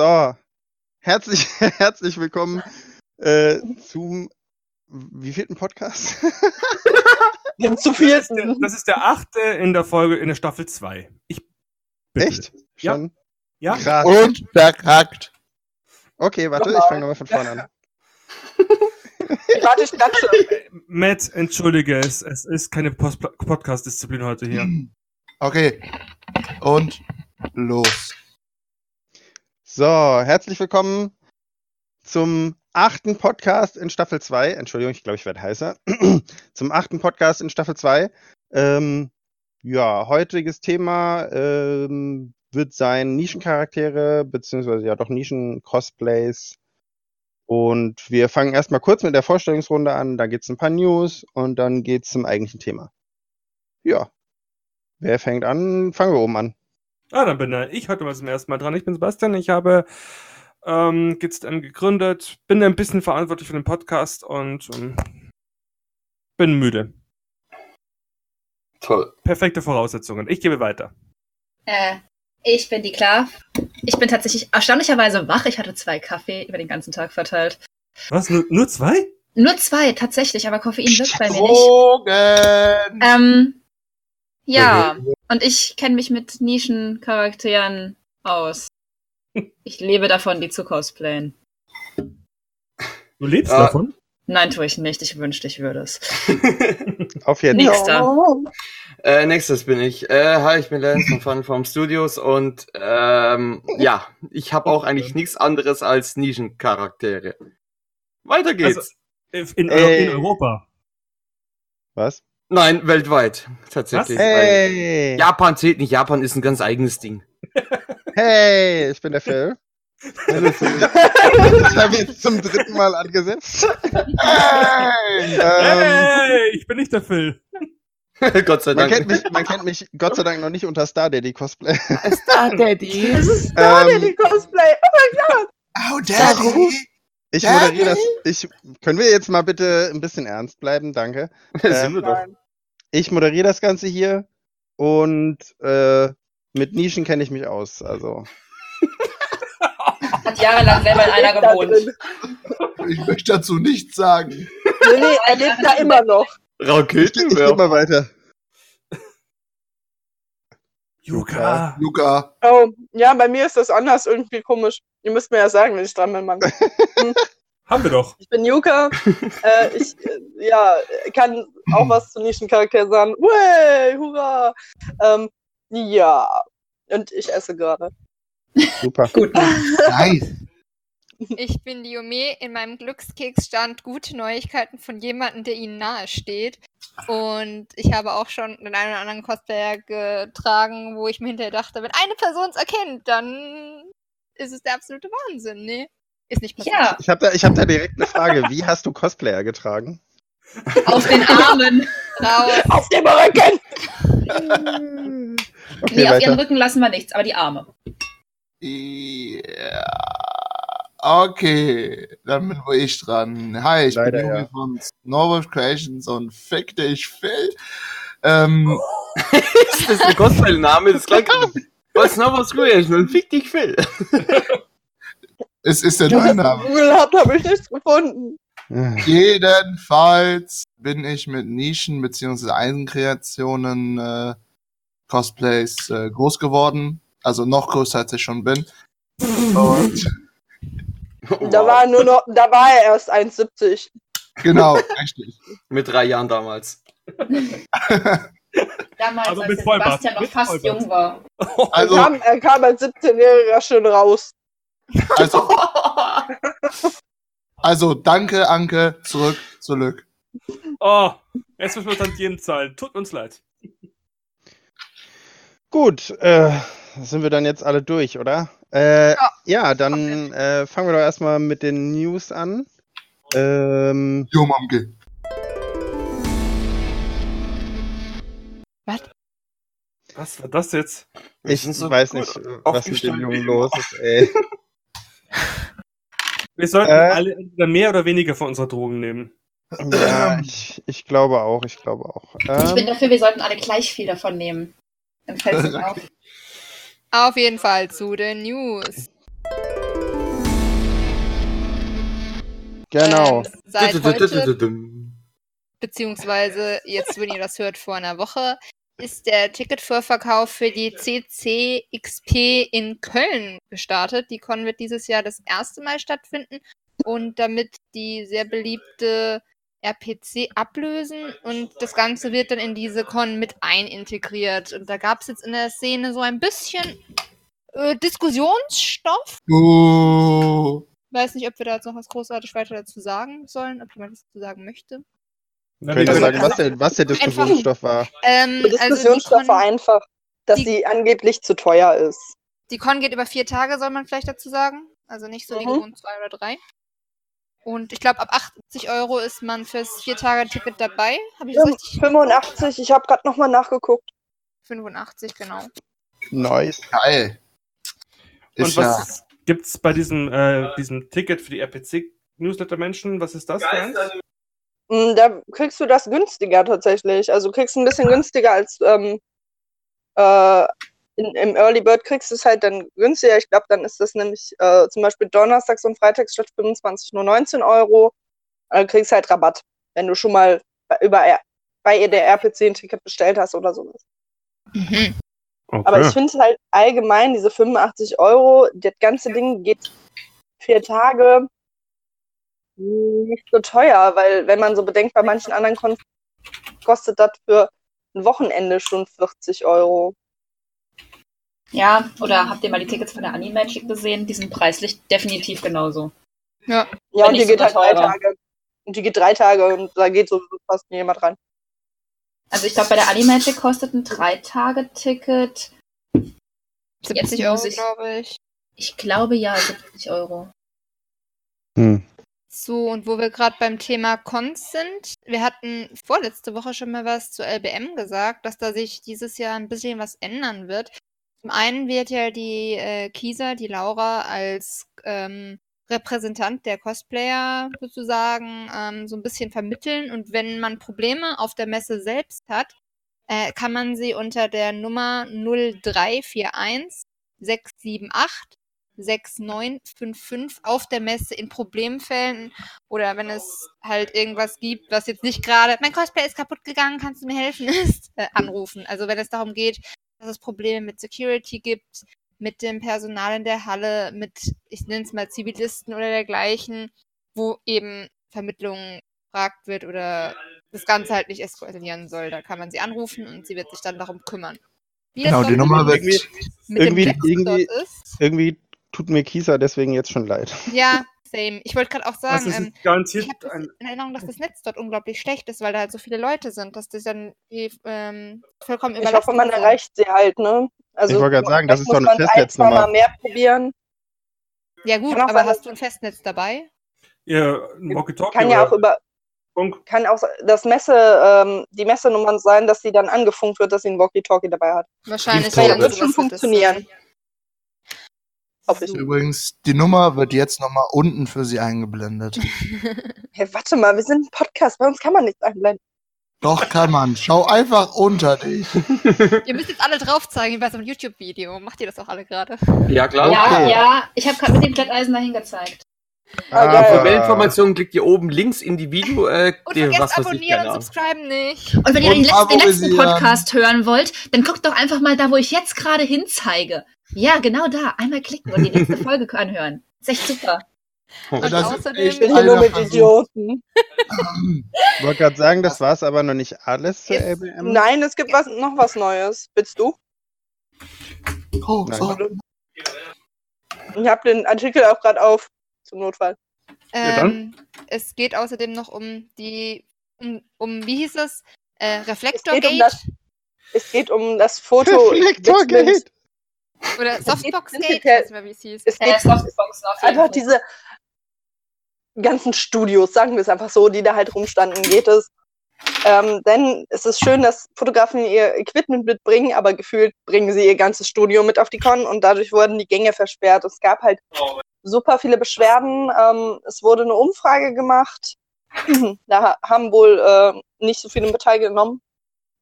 So, herzlich, herzlich willkommen äh, zum wievielten Podcast? Dem zu Das ist, der, vierten. das ist der achte in der Folge in der Staffel 2. Ich bitte. Echt? Ja. Schon? Ja? Krass. Und verkackt. Okay, warte, ich fange nochmal von vorne an. Warte, ich klatsche. Matt, entschuldige, es, es ist keine Podcast-Disziplin heute hier. Okay. Und los. So, herzlich willkommen zum achten Podcast in Staffel 2. Entschuldigung, ich glaube, ich werde heißer. zum achten Podcast in Staffel 2. Ähm, ja, heutiges Thema ähm, wird sein Nischencharaktere, beziehungsweise ja doch Nischen-Cosplays. Und wir fangen erstmal kurz mit der Vorstellungsrunde an, dann geht's ein paar News und dann geht's zum eigentlichen Thema. Ja. Wer fängt an? Fangen wir oben an. Ah, dann bin ich heute mal zum ersten Mal dran. Ich bin Sebastian, ich habe ähm, GitStem gegründet, bin ein bisschen verantwortlich für den Podcast und ähm, bin müde. Toll. Perfekte Voraussetzungen. Ich gebe weiter. Äh, ich bin die Klar. Ich bin tatsächlich erstaunlicherweise wach. Ich hatte zwei Kaffee über den ganzen Tag verteilt. Was? Nur, nur zwei? Nur zwei, tatsächlich, aber Koffein wirkt bei mir nicht. Drogen. Ähm, ja, und ich kenne mich mit Nischencharakteren aus. Ich lebe davon, die zu cosplayen. Du lebst Ah. davon? Nein, tue ich nicht. Ich wünschte, ich würde es. Auf jeden. Fall. Nächster. Äh, nächstes bin ich. Äh, hi, ich bin Lance von Funform Studios und ähm, ja, ich habe auch eigentlich nichts anderes als Nischencharaktere. Weiter geht's. Also- In, in Europa. Was? Nein, weltweit tatsächlich. Hey! Japan zählt nicht. Japan ist ein ganz eigenes Ding. Hey, ich bin der Phil. Das habe ich jetzt zum dritten Mal angesetzt. Hey. Ähm, Hey, ich bin nicht der Phil. Gott sei man, Dank. kennt mich, man kennt mich Gott sei Dank noch nicht unter Star Daddy Cosplay. Star Daddy. Das ist Star Ähm, Daddy Cosplay. Oh, Daddy. Ich Daddy? moderiere das. Ich, können wir jetzt mal bitte ein bisschen ernst bleiben? Danke. Sind wir doch. Nein. Ich moderiere das Ganze hier und äh, mit Nischen kenne ich mich aus. Also Hat jahrelang selber in einer gewohnt. Ich möchte dazu nichts sagen. Nee, nee, er lebt da immer noch. ich, ich Raketen gehe mal weiter. Yuka. Luca. Oh, ja, bei mir ist das anders irgendwie komisch. Ihr müsst mir ja sagen, wenn ich dran bin, Mann. Haben wir doch. Ich bin Yuka. äh, ich äh, ja, kann auch was zu Nischencharakteren sagen. Way, hurra! Ähm, ja, und ich esse gerade. Super. Gut. Nice. Ich bin Diome. In meinem Glückskeks stand gute Neuigkeiten von jemandem, der ihnen nahe steht. Und ich habe auch schon den einen oder anderen Cosplayer getragen, wo ich mir hinterher dachte, wenn eine Person es erkennt, dann ist es der absolute Wahnsinn, ne? Ist nicht passiert. Ja, Ich habe da, ich hab da direkt eine Frage. Wie hast du Cosplayer getragen? auf den Armen. Raus. Auf dem Rücken! Okay, Nee, auf ihren weiter. Rücken lassen wir nichts, aber die Arme. Ja. Okay, dann bin wohl ich dran. Hi, ich Leider, bin Juri ja. von Snowwolf Creations und fick dich, Phil. Ähm, ist das ein Cosplay-Name? Das klang Was noch was Creation und fick dich, Phil. Es ist der neue Name. Google habt, habe ich nichts gefunden. Jedenfalls bin ich mit Nischen bzw. Eigenkreationen äh, Cosplays äh, groß geworden. Also noch größer als ich schon bin. Und Da war er nur noch, da war er erst 1,70. genau, richtig. Mit drei Jahren damals. Damals, Also als mit der Vollbart, Sebastian noch mit fast Vollbart. jung war. Also, er, kam, er kam als 17-Jähriger schon raus. Also, also danke, Anke, zurück, zurück. Oh, jetzt müssen wir Tantien zahlen. Tut uns leid. Gut, äh, sind wir dann jetzt alle durch, oder? Äh, Ja. ja, dann äh, fangen wir doch erstmal mit den News an. Ähm, Jo, Mamke. Was war das jetzt? Wir ich weiß gut nicht, was mit dem Jungen los ist, ey. Wir sollten äh, alle entweder mehr oder weniger von unserer Drogen nehmen. Ja, ich, ich glaube auch, ich glaube auch. Ähm, ich bin ähm, dafür, wir sollten alle gleich viel davon nehmen. Dann fällt es auf. Auf jeden Fall zu den News. Genau. Ähm, seit heute, beziehungsweise jetzt, wenn ihr das hört, vor einer Woche ist der Ticketvorverkauf für die CCXP in Köln gestartet. Die Con wird dieses Jahr das erste Mal stattfinden und damit die sehr beliebte RPC ablösen und das Ganze wird dann in diese Con mit einintegriert. Und da gab es jetzt in der Szene so ein bisschen äh, Diskussionsstoff. Uh, Weiß nicht, ob wir da jetzt noch was großartig weiter dazu sagen sollen, ob jemand was dazu sagen möchte. Könnt ihr sagen, was der, was der Diskussionsstoff war? Ähm, Der also Diskussionsstoff war Con, einfach, dass die- sie angeblich zu teuer ist. die Con geht über vier Tage, soll man vielleicht dazu sagen. Also nicht so wie Mhm. gewohnt zwei oder drei. Und ich glaube, ab 80 Euro ist man fürs Vier-Tage-Ticket dabei. Ich das Fünf- richtig? 85, ich habe gerade nochmal nachgeguckt. 85, genau. Nice. geil. Und Ist ja, was gibt's bei diesem, äh, diesem Ticket für die RPC-Newsletter-Menschen? Was ist das für eins? Mm, Da kriegst du das günstiger tatsächlich. Also du kriegst ein bisschen günstiger als ähm, äh, in, im Early Bird kriegst du es halt dann günstiger. Ich glaube, dann ist das nämlich äh, zum Beispiel donnerstags und freitags statt 25 nur 19 Euro. Dann kriegst du halt Rabatt, wenn du schon mal bei, über, bei ihr der RPC ein Ticket bestellt hast oder sowas. Okay. Aber ich finde halt allgemein diese 85 Euro, das ganze Ding geht vier Tage nicht so teuer, weil wenn man so bedenkt, bei manchen anderen Kon kostet das für ein Wochenende schon 40 Euro. Ja, oder habt ihr mal die Tickets von der Animagic gesehen? Die sind preislich definitiv genauso. Ja. Ja, und die geht halt drei. Tage. Und die geht drei Tage und da geht so fast niemand rein. Also ich glaube, bei der Animagic kostet ein Drei-Tage-Ticket, 70 Jetzt Euro, glaube ich. ich glaube ja, 70 Euro. Hm. So, und wo wir gerade beim Thema Cons sind, wir hatten vorletzte Woche schon mal was zu LBM gesagt, dass da sich dieses Jahr ein bisschen was ändern wird. Zum einen wird ja die äh, Kisa, die Laura, als ähm, Repräsentant der Cosplayer sozusagen ähm, so ein bisschen vermitteln. Und wenn man Probleme auf der Messe selbst hat, äh, kann man sie unter der Nummer 0341 678 6955 auf der Messe in Problemfällen oder wenn es halt irgendwas gibt, was jetzt nicht gerade, mein Cosplay ist kaputt gegangen, kannst du mir helfen, ist, äh, anrufen. Also wenn es darum geht, dass es Probleme mit Security gibt, mit dem Personal in der Halle, mit, ich nenne es mal Zivilisten oder dergleichen, wo eben Vermittlung gefragt wird oder das Ganze halt nicht eskalieren soll. Da kann man sie anrufen und sie wird sich dann darum kümmern. Wie genau, die Nummer wird. Irgendwie- irgendwie- irgendwie-. Irgendwie tut mir Kisa deswegen jetzt schon leid. Ja, same. Ich wollte gerade auch Das sagen, ist ähm, garantiert ich habe das ein. in Erinnerung, dass das Netz dort unglaublich schlecht ist, weil da halt so viele Leute sind, dass das dann die, ähm, vollkommen Ich hoffe, man sind. erreicht sie halt, ne? Also, Ich wollte gerade sagen, das ist doch eine ein, zwei Festnetznummer. Mal mehr probieren. Ja gut, aber sein, hast du ein Festnetz dabei? Ihr Walkie-Talkie Kann ja auch über, Funk? kann auch das Messe, ähm, die Messenummern sein, dass sie dann angefunkt wird, dass sie ein Walkie-Talkie dabei hat. Wahrscheinlich. Ja, dann wird schon funktionieren. sein. Übrigens, die Nummer wird jetzt nochmal unten für Sie eingeblendet. Hey, warte mal, wir sind ein Podcast, bei uns kann man nichts einblenden. Doch, kann man. Schau einfach unter dich. Ihr müsst jetzt alle drauf zeigen, wie bei so einem YouTube-Video. Macht ihr das auch alle gerade? Ja, klar. Ja, Okay. ja, ich habe gerade mit dem Glätteisen dahin gezeigt. Ah, geil. Für Aber mehr Informationen klickt ihr oben links in die Video. Äh, Und vergesst was ich, abonnieren und subscriben nicht. Und wenn ihr Und den, letzten, den letzten. Podcast hören wollt, dann guckt doch einfach mal da, wo ich jetzt gerade hinzeige. Ja, genau da. Einmal klicken und die nächste Folge anhören. Ist echt super. Und Das ist außerdem- Ich bin echt hier nur mit. Idioten. Ich wollte gerade sagen, das war es aber noch nicht alles zur LBM. Nein, es gibt was, noch was Neues. Willst du? Oh, so. Ich habe den Artikel auch gerade auf, zum Notfall. Ja. Ähm, es geht außerdem noch um die, um, um wie hieß es? Äh, Es Reflektorgate geht um das- Es geht um das Foto. Reflektorgate. Oder ich prinzipiell- weiß nicht mehr, wie es hieß. Es Äh, geht Softbox auf jeden einfach Fall. diese ganzen Studios, sagen wir es einfach so, die da halt rumstanden, geht es. Ähm, denn es ist schön, dass Fotografen ihr Equipment mitbringen, aber gefühlt bringen sie ihr ganzes Studio mit auf die Con und dadurch wurden die Gänge versperrt. Es gab halt super viele Beschwerden. Ähm, es wurde eine Umfrage gemacht. da haben wohl äh, nicht so viele mit teilgenommen.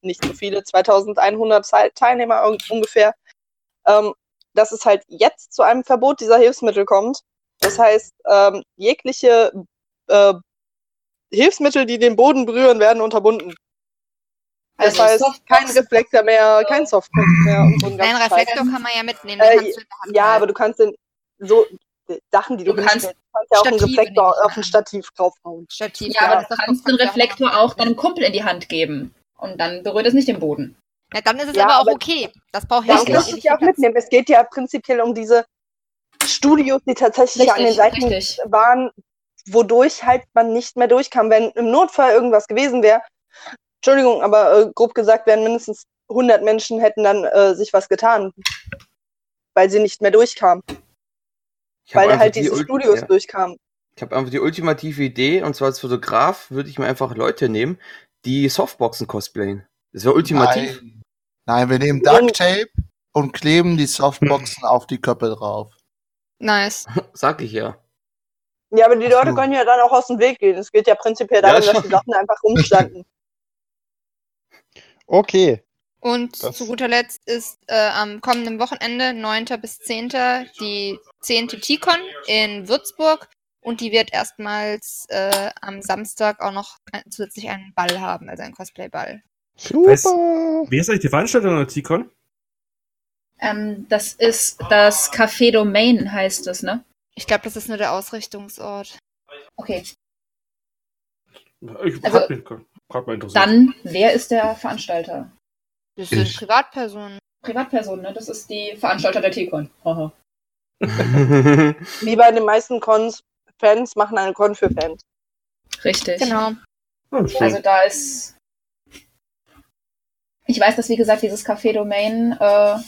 Nicht so viele, 2100 Teil- Teilnehmer un- ungefähr. Ähm, dass es halt jetzt zu einem Verbot dieser Hilfsmittel kommt. Das heißt, ähm, jegliche äh, Hilfsmittel, die den Boden berühren, werden unterbunden. Das Also heißt, Softbox- kein Reflektor mehr, kein Softbox mehr und so ein Reflektor kann man ja mitnehmen. Äh, den kannst du in der Hand Ja, aber du kannst den so Sachen, die du, Du kannst kannst ja auch einen Reflektor nehmen. auf ein Stativ draufhauen. Stativ. Ja, aber das du kannst den du ja Reflektor auch deinem Kumpel in die Hand geben. Und dann berührt es nicht den Boden. Ja, dann ist es Ja, aber auch aber- okay. Das braucht Ja, Richtig. das nicht ist ja auch mitnehmen. Es geht ja prinzipiell um diese Studios, die tatsächlich an den Seiten richtig. waren, wodurch halt man nicht mehr durchkam. Wenn im Notfall irgendwas gewesen wäre, Entschuldigung, aber äh, grob gesagt wären mindestens 100 Menschen hätten dann äh, sich was getan, weil sie nicht mehr durchkamen, Ich weil halt die diese Ult- Studios ja. durchkamen. Ich habe einfach die ultimative Idee, und zwar als Fotograf würde ich mir einfach Leute nehmen, die Softboxen cosplayen. Das wäre ultimativ. Nein. Nein, wir nehmen Duct Tape und kleben die Softboxen auf die Köpfe drauf. Nice. Sag ich ja. Ja, aber die Ach so. Leute können ja dann auch aus dem Weg gehen. Es geht ja prinzipiell Ja, darum, dass schon. die Sachen einfach rumstanden. Okay. Und Das- zu guter Letzt ist äh, am kommenden Wochenende, 9. bis 10. die 10. T-Con in Würzburg. Und die wird erstmals äh, am Samstag auch noch zusätzlich einen Ball haben, also einen Cosplay-Ball. Super. Wie ist eigentlich die Veranstaltung an der T-Con? Ähm, das ist das Café Domain, heißt es, ne? Ich glaube, das ist nur der Ausrichtungsort. Okay. Ich Also, hab mich gerade mal interessiert. Dann, wer ist der Veranstalter? Das sind Ich. Privatpersonen. Privatperson, ne? Das ist die Veranstalter der T-Con. Wie bei den meisten Cons, Fans machen eine Con für Fans. Richtig. Genau. Ah. Also da ist. Ich weiß, dass wie gesagt dieses Café Domain, äh,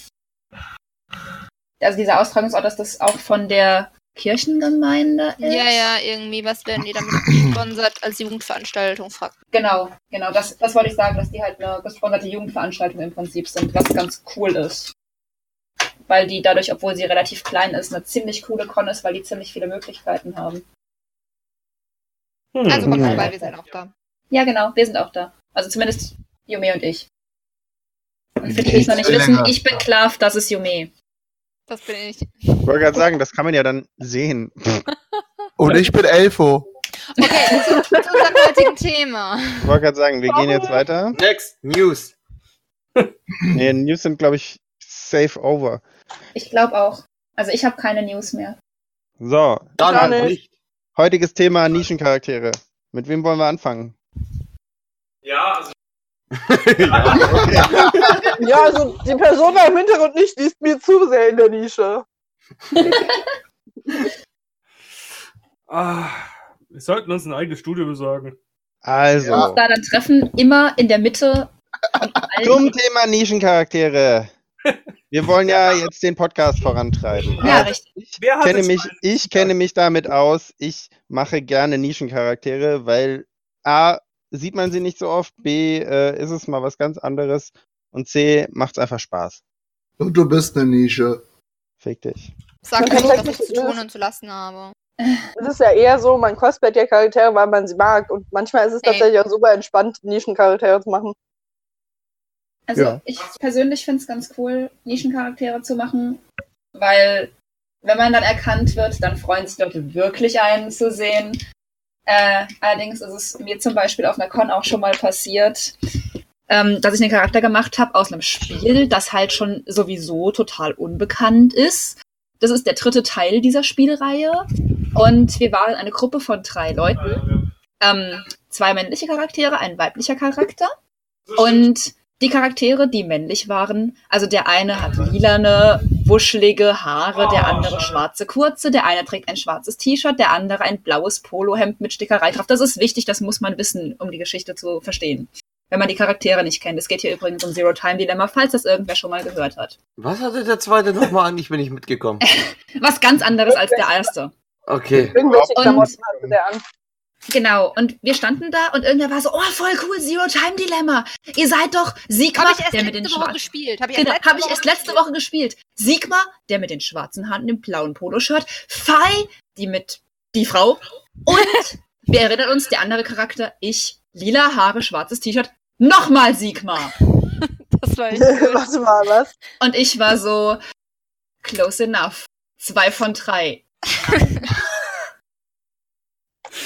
also dieser Austragungsort, dass das auch von der Kirchengemeinde ist. Ja, ja, irgendwie, was werden die damit gesponsert als Jugendveranstaltung? Fragt. Genau, genau. Das, das wollte ich sagen, dass die halt eine gesponserte Jugendveranstaltung im Prinzip sind, was ganz cool ist. Weil die dadurch, obwohl sie relativ klein ist, eine ziemlich coole Con ist, weil die ziemlich viele Möglichkeiten haben. Hm. Also kommt vorbei, wir sind auch da. Ja, genau, wir sind auch da. Also zumindest Yume und ich. Für die, Ich die es noch nicht wissen, länger. ich bin Klav, das ist Yume. Das bin ich. Ich wollte gerade sagen, das kann man ja dann sehen. Und ich bin Elfo. Okay, zu, zu unserem heutigen Thema. Ich wollte gerade sagen, wir gehen jetzt weiter. Next, News. Nee, News sind, glaube ich, safe over. Ich glaube auch. Also ich habe keine News mehr. So, Dann nicht. heutiges Thema Nischencharaktere. Mit wem wollen wir anfangen? Ja, also Ja, also die Person da im Hintergrund nicht, die ist mir zu sehr in der Nische. ah, wir sollten uns ein eigenes Studio besorgen. Also, Ja. Da dann treffen immer in der Mitte. zum Thema Nischencharaktere. Wir wollen ja jetzt den Podcast vorantreiben. Ja, Also, richtig. Ich Wer hat kenne mich, ich kenne mich damit aus. Ich mache gerne Nischencharaktere, weil A, sieht man sie nicht so oft, B, äh, ist es mal was ganz anderes und C, macht's einfach Spaß. Und du bist eine Nische. Fick dich. Sag Man nicht, kann was ich zu tun und zu lassen habe. Es ist ja eher so, man cosplayt ja Charaktere, weil man sie mag. Und manchmal ist es Ey. tatsächlich auch super entspannt, Nischencharaktere zu machen. Also Ja. ich persönlich finde es ganz cool, Nischencharaktere zu machen, weil wenn man dann erkannt wird, dann freuen sich Leute wirklich einen zu sehen. Äh, allerdings ist es mir zum Beispiel auf einer Con auch schon mal passiert, ähm, dass ich einen Charakter gemacht habe aus einem Spiel, das halt schon sowieso total unbekannt ist. Das ist der dritte Teil dieser Spielreihe. Und wir waren eine Gruppe von drei Leuten. Ähm, zwei männliche Charaktere, ein weiblicher Charakter. Und die Charaktere, die männlich waren, also der eine hat lilane, wuschelige Haare, der andere schwarze kurze, der eine trägt ein schwarzes T-Shirt, der andere ein blaues Polohemd mit Stickerei drauf. Das ist wichtig, das muss man wissen, um die Geschichte zu verstehen. Wenn man die Charaktere nicht kennt. Es geht hier übrigens um Zero-Time-Dilemma, falls das irgendwer schon mal gehört hat. Was hatte der zweite nochmal an? Ich bin nicht mitgekommen. Was ganz anderes als der erste. Okay. Irgendwelche Und- Klamotten hatte der an. Genau, und wir standen da und irgendwer war so, oh, voll cool, Zero-Time-Dilemma. Ihr seid doch Sigma, Habe ich erst der mit den Woche schwarzen... gespielt. Habe ich, Genau, erst habe ich erst letzte Woche gespielt. Sigma, der mit den schwarzen Haaren im blauen Poloshirt. Fei, die mit die Frau. Und wir erinnern uns, der andere Charakter, ich, lila Haare, schwarzes T-Shirt. Nochmal Sigma. Das war gut. Warte mal, was? Und ich war so close enough. Zwei von drei.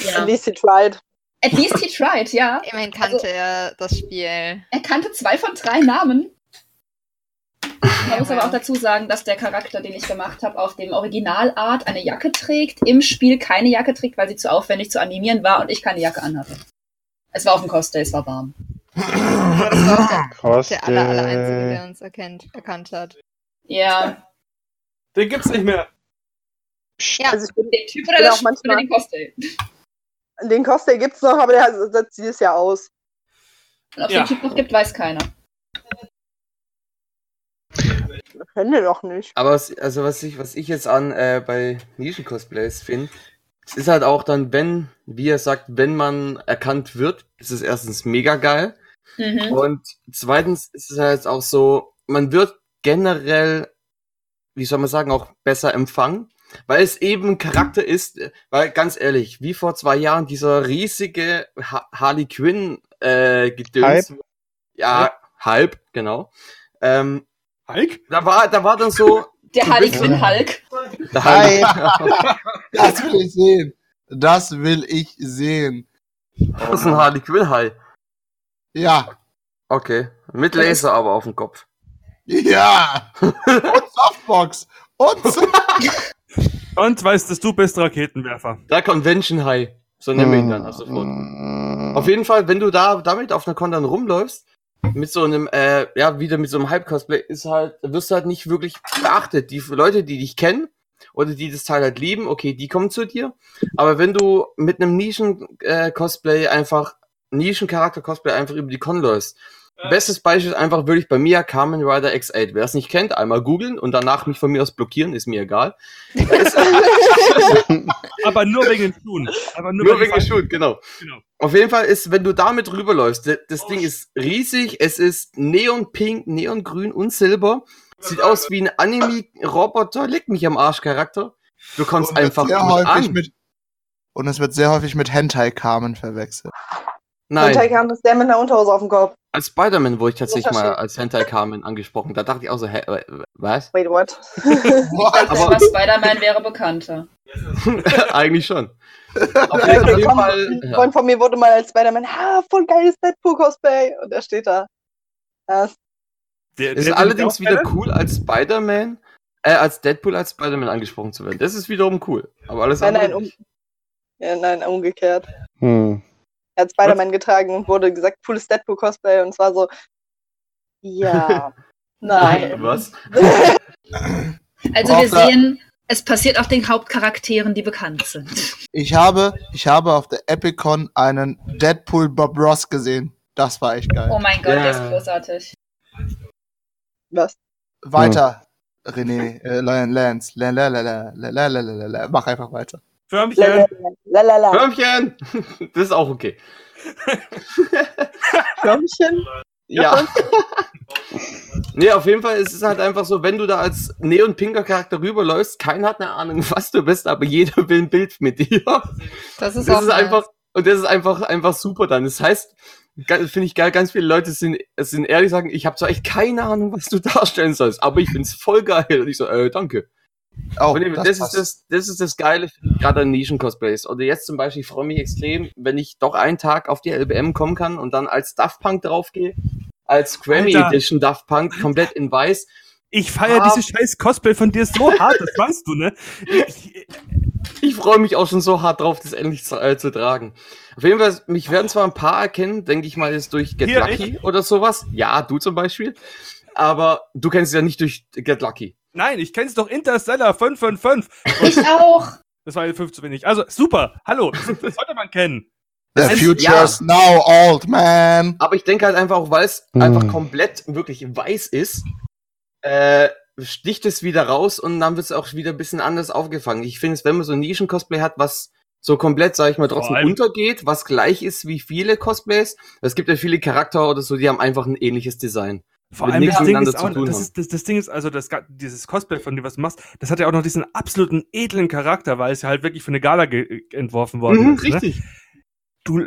ja. At least he tried. At least he tried, ja. Immerhin kannte er das Spiel. Er kannte zwei von drei Namen. Man muss aber auch dazu sagen, dass der Charakter, den ich gemacht habe, auf dem Originalart eine Jacke trägt, im Spiel keine Jacke trägt, weil sie zu aufwendig zu animieren war und ich keine Jacke anhatte. Es war auf dem Cosplay, es war warm. Aber das war der, der aller, aller Einzige, der uns erkennt, erkannt hat. Ja, Den gibt's nicht mehr. Ja, Also ich bin, den Typ bin oder, das auch manchmal- oder den Cosplay. den Cosplay gibt's noch, aber der setzt dieses Jahr aus. Und ob es Ja. den Typ noch gibt, weiß keiner. Das kennen wir doch nicht. Aber was, also was ich, was ich jetzt an äh, bei Nischen-Cosplays finde, es ist halt auch dann, wenn, wie er sagt, wenn man erkannt wird, ist es erstens mega geil. Mhm. Und zweitens ist es halt auch so, man wird generell, wie soll man sagen, auch besser empfangen, weil es eben ein Charakter ist, weil ganz ehrlich, wie vor zwei Jahren dieser riesige ha Harley Quinn äh, Gedöns. Ja, halb, genau. Ähm, Hulk? da war, da war dann so, Der Harley Quinn Hulk. der Hi. Das will ich sehen. Das will ich sehen. Das ist ein Harley Quinn High. Ja. Okay. Mit Laser aber auf dem Kopf. Ja. Und Softbox. Und Und weißt du, du bist Raketenwerfer. Der Convention High. So nennen wir ihn dann ab sofort. Auf jeden Fall, wenn du da damit auf einer Con dann rumläufst, mit so einem, äh, ja, wieder mit so einem Hype-Cosplay, ist halt, wirst du halt nicht wirklich beachtet. Die Leute, die dich kennen oder die das Teil halt lieben, okay, die kommen zu dir. Aber wenn du mit einem Nischen-Cosplay einfach, Nischen-Charakter-Cosplay einfach über die Con läufst, Bestes Beispiel ist einfach wirklich bei mir Kamen Rider X8. Wer es nicht kennt, einmal googeln und danach mich von mir aus blockieren, ist mir egal. Aber nur wegen den Schuhen. Aber nur, Nur wegen den Schuhen, genau. Genau. Auf jeden Fall ist, wenn du damit rüberläufst, das Ding ist riesig, es ist neonpink, neongrün und silber. Sieht aus wie ein Anime-Roboter, leck mich am Arsch-Charakter. Du kommst einfach sehr an. mit und es wird sehr häufig mit Hentai-Kamen verwechselt. Nein, haben das der mit einer Unterhose auf dem Kopf. als Spider-Man wurde ich tatsächlich mal als Hentai Carmen angesprochen. Da dachte ich auch so, hä, äh, was? Wait, what? Aber Spider-Man wäre bekannter. Eigentlich schon. Auf jeden Ein Fall, Freund ja. von mir wurde mal als Spider-Man, ah, voll geiles Deadpool-Cosplay. Und er steht da. Das, Der, Ist der- allerdings der- wieder cool, als Spider-Man, äh, als Deadpool als Spider-Man angesprochen zu werden. Das ist wiederum cool. Aber alles nein, nein, andere. um, ja, nein, umgekehrt. Hm. Er hat Spider-Man getragen und wurde gesagt, cooles Deadpool-Cosplay. Und es war so, ja, nein. Was? Also wir sehen, es passiert auch den Hauptcharakteren, die bekannt sind. Ich habe, ich habe auf der Epicon einen Deadpool Bob Ross gesehen. Das war echt geil. Oh mein Gott, Ja. der ist großartig. Was? Weiter, René, äh, Lion Lance. La, la, la, la, la, la, la, la, la. Mach einfach weiter. Förmchen. Lalala. Förmchen! Das ist auch okay. Förmchen? Ja. nee, auf jeden Fall ist es halt einfach so, wenn du da als neon-pinker Charakter rüberläufst, keiner hat eine Ahnung, was du bist, aber jeder will ein Bild mit dir. Das ist Das auch ist einfach, und das ist einfach, einfach super dann. Das heißt, finde ich geil, ganz viele Leute sind, sind ehrlich sagen, ich habe zwar echt keine Ahnung, was du darstellen sollst, aber ich find's voll geil. Und ich so, äh, danke. Eben, das das, ist das, das ist das Geile, gerade an Nischen-Cosplays. Oder jetzt zum Beispiel, ich freue mich extrem, wenn ich doch einen Tag auf die LBM kommen kann und dann als Daft Punk draufgehe, als Grammy Alter. Edition Daft Punk, komplett in weiß. Ich feiere Ah. diese scheiß Cosplay von dir so hart, das weißt du, ne? Ich, Ich freue mich auch schon so hart drauf, das endlich zu, äh, zu tragen. Auf jeden Fall, mich werden zwar ein paar erkennen, denke ich mal, jetzt durch Get Hier, Lucky oder sowas. Ja, du zum Beispiel. Aber du kennst es ja nicht durch Get Lucky. Nein, ich kenn's doch Interstellar 555. Ich auch. Das war 5 zu wenig. Also, super. Hallo, das sollte man kennen. The Das- future's now old, man. Aber ich denke halt einfach, weil es Hm. einfach komplett wirklich weiß ist, äh, sticht es wieder raus und dann wird es auch wieder ein bisschen anders aufgefangen. Ich finde es, wenn man so ein Nischen-Cosplay hat, was so komplett, sag ich mal, trotzdem untergeht, was gleich ist wie viele Cosplays. Es gibt ja viele Charakter oder so, die haben einfach ein ähnliches Design. Vor allem das Ding, ist auch, das, ist, das, das Ding ist also, das, dieses Cosplay von dem, was du machst, das hat ja auch noch diesen absoluten edlen Charakter, weil es ja halt wirklich für eine Gala ge- entworfen worden Mhm, ist. Ne? richtig. Du,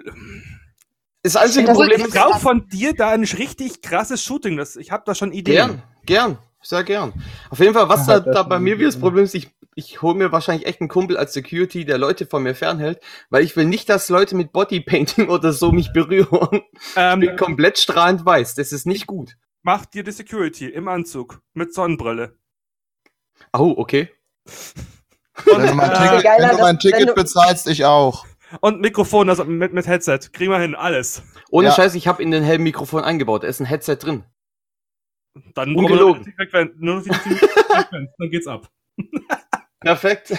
Das einzige Das- Problem ich ist, brauche von dir da ein richtig krasses Shooting. Das, ich habe da schon Ideen. Gern, gern, sehr gern. Auf jeden Fall, was da, das da bei mir wieder das Problem ist, ich, ich hole mir wahrscheinlich echt einen Kumpel als Security, der Leute von mir fernhält, weil ich will nicht, dass Leute mit Bodypainting oder so mich berühren. Ich bin Ähm, komplett strahlend weiß. Das ist nicht gut. Mach dir die Security im Anzug mit Sonnenbrille. Oh, okay. Wenn du mein äh, Ticket, geiler, du mein Ticket du- bezahlst, ich auch. Und Mikrofon also mit, mit Headset. Kriegen wir hin, alles. Ohne Ja. Scheiß, ich habe in den Helm Mikrofon eingebaut. Da ist ein Headset drin. Dann Ungelogen. nur noch die Frequenz, nur noch die Frequenz, dann geht's ab. Perfekt.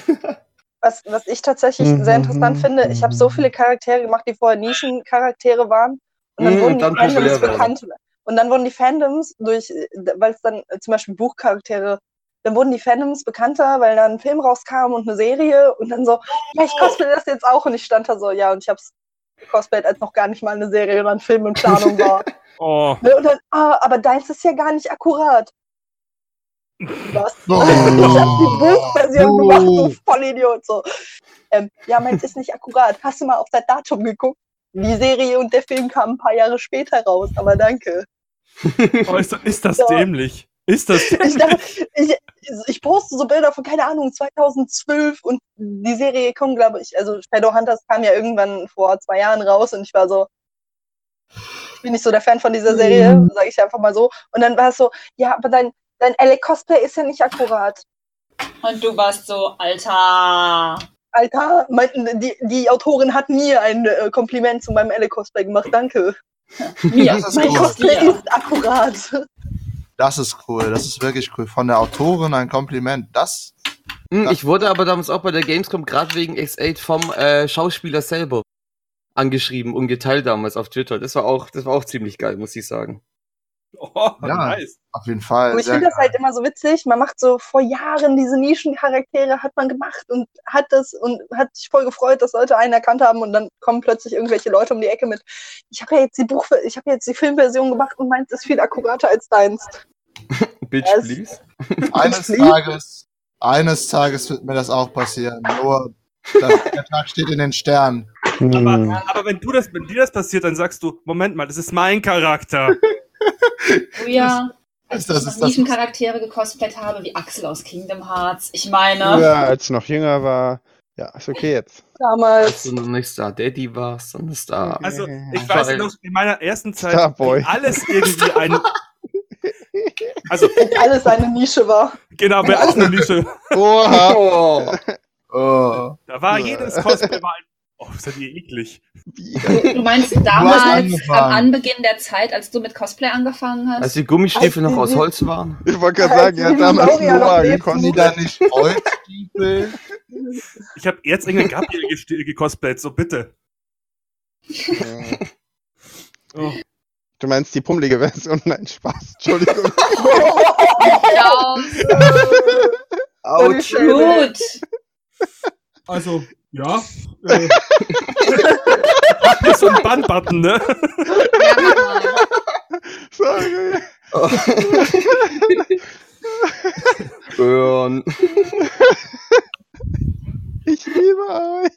Was, was ich tatsächlich Mhm. sehr interessant finde, ich habe so viele Charaktere gemacht, die vorher Nischencharaktere waren. Und dann Mhm, wurden und die dann populär werden. bekannt. Und dann wurden die Fandoms durch, weil es dann zum Beispiel Buchcharaktere, dann wurden die Fandoms bekannter, weil dann ein Film rauskam und eine Serie und dann so, ja, ich cosplay das jetzt auch. Und ich stand da so, ja, und ich hab's gecosplayt, als noch gar nicht mal eine Serie oder ein Film in Planung war. Oh. Ne, und dann, ah, aber deins ist ja gar nicht akkurat. Was? Oh. Ich hab die Buchversion Oh. gemacht, du Vollidiot. So. Ähm, ja, meins ist nicht akkurat. Hast du mal auf das Datum geguckt? Die Serie und der Film kamen ein paar Jahre später raus, aber danke. Oh ist, ist das Ja. dämlich? Ist das Ich, dämlich? dachte, ich, ich poste so Bilder von, keine Ahnung, 2012 und die Serie kommt, glaube ich, also Shadowhunters kam ja irgendwann vor zwei Jahren raus und ich war so, ich bin nicht so der Fan von dieser Serie, sage ich einfach mal so. Und dann war es so, ja, aber dein, dein LA-Cosplay ist ja nicht akkurat. Und du warst so, Alter. Alter, mein, die, die Autorin hat mir ein äh, Kompliment zu meinem Elle-Cosplay gemacht. Danke. Mir. Das ist Mein cool. Cosplay ist akkurat. Das ist cool. Das ist wirklich cool. Von der Autorin ein Kompliment. Das. Hm, ich wurde aber damals auch bei der Gamescom gerade wegen X8 vom äh, Schauspieler selber angeschrieben und geteilt damals auf Twitter. Das war auch, das war auch ziemlich geil, muss ich sagen. Oh, Ja. nice. Auf jeden Fall. Und ich finde das halt immer so witzig. Man macht so vor Jahren diese Nischencharaktere, hat man gemacht und hat das und hat sich voll gefreut, dass Leute einen erkannt haben und dann kommen plötzlich irgendwelche Leute um die Ecke mit, ich habe ja jetzt die Buch, ich habe jetzt die Filmversion gemacht und meins ist viel akkurater als deins. Bitch, Es- please. Eines Tages, eines Tages wird mir das auch passieren. Nur, das, der Tag steht in den Sternen. Hm. Aber, aber wenn du das, wenn dir das passiert, dann sagst du, Moment mal, das ist mein Charakter. Oh ja. Als das ich noch das- Nischencharaktere gecosplayt habe, wie Axel aus Kingdom Hearts. Ich meine, Ja, als ich noch jünger war. Ja, ist okay jetzt. Damals. Als du noch nicht Star Daddy warst, sondern Star. Also, ich Ja. weiß noch, in meiner ersten Zeit Starboy. alles irgendwie ein. Also, Alles eine Nische war. genau, bei alles eine Nische. Oha. Oh. Oh. Da war jedes Cosplay war ein. Oh, ist ja die eklig. du meinst damals angefangen. am Anbeginn der Zeit, als du mit Cosplay angefangen hast? Als die Gummistiefel Als noch aus Holz waren. Ich wollte gerade sagen, er hat damals Noah. Kommen die gekostet. da nicht Holzstiefel? Ich habe jetzt irgendeinen Gabriel gecosplayt, so bitte. Oh. Du meinst die pummelige Version? Nein, Spaß. Entschuldigung. Ja, Autsch. Gut. Also, ja. Äh, ist so ein Bannbutton, ne? Sorry. Burn. Ich liebe euch.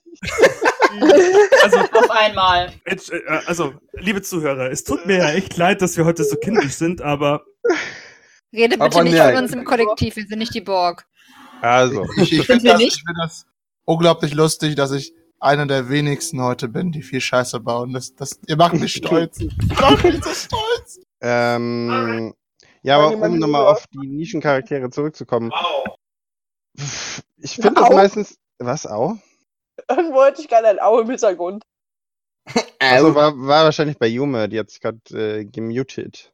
Also, Auf einmal. Äh, also, liebe Zuhörer, es tut mir ja echt leid, dass wir heute so kindisch sind, aber Rede bitte Aber nicht nein. von uns im Kollektiv, wir sind nicht die Borg. Also, Ich, ich finde das, ich find das unglaublich lustig, dass ich einer der wenigsten heute bin, die viel Scheiße bauen. Das, das, ihr macht mich stolz. Ihr macht mich so stolz. ähm, ja, aber um nochmal auf die Nischencharaktere zurückzukommen. Ich finde das Au. meistens. Was, au? Irgendwo hätte ich gerade ein Au im Hintergrund. Also war, war wahrscheinlich bei Yume, die hat sich gerade äh, gemutet.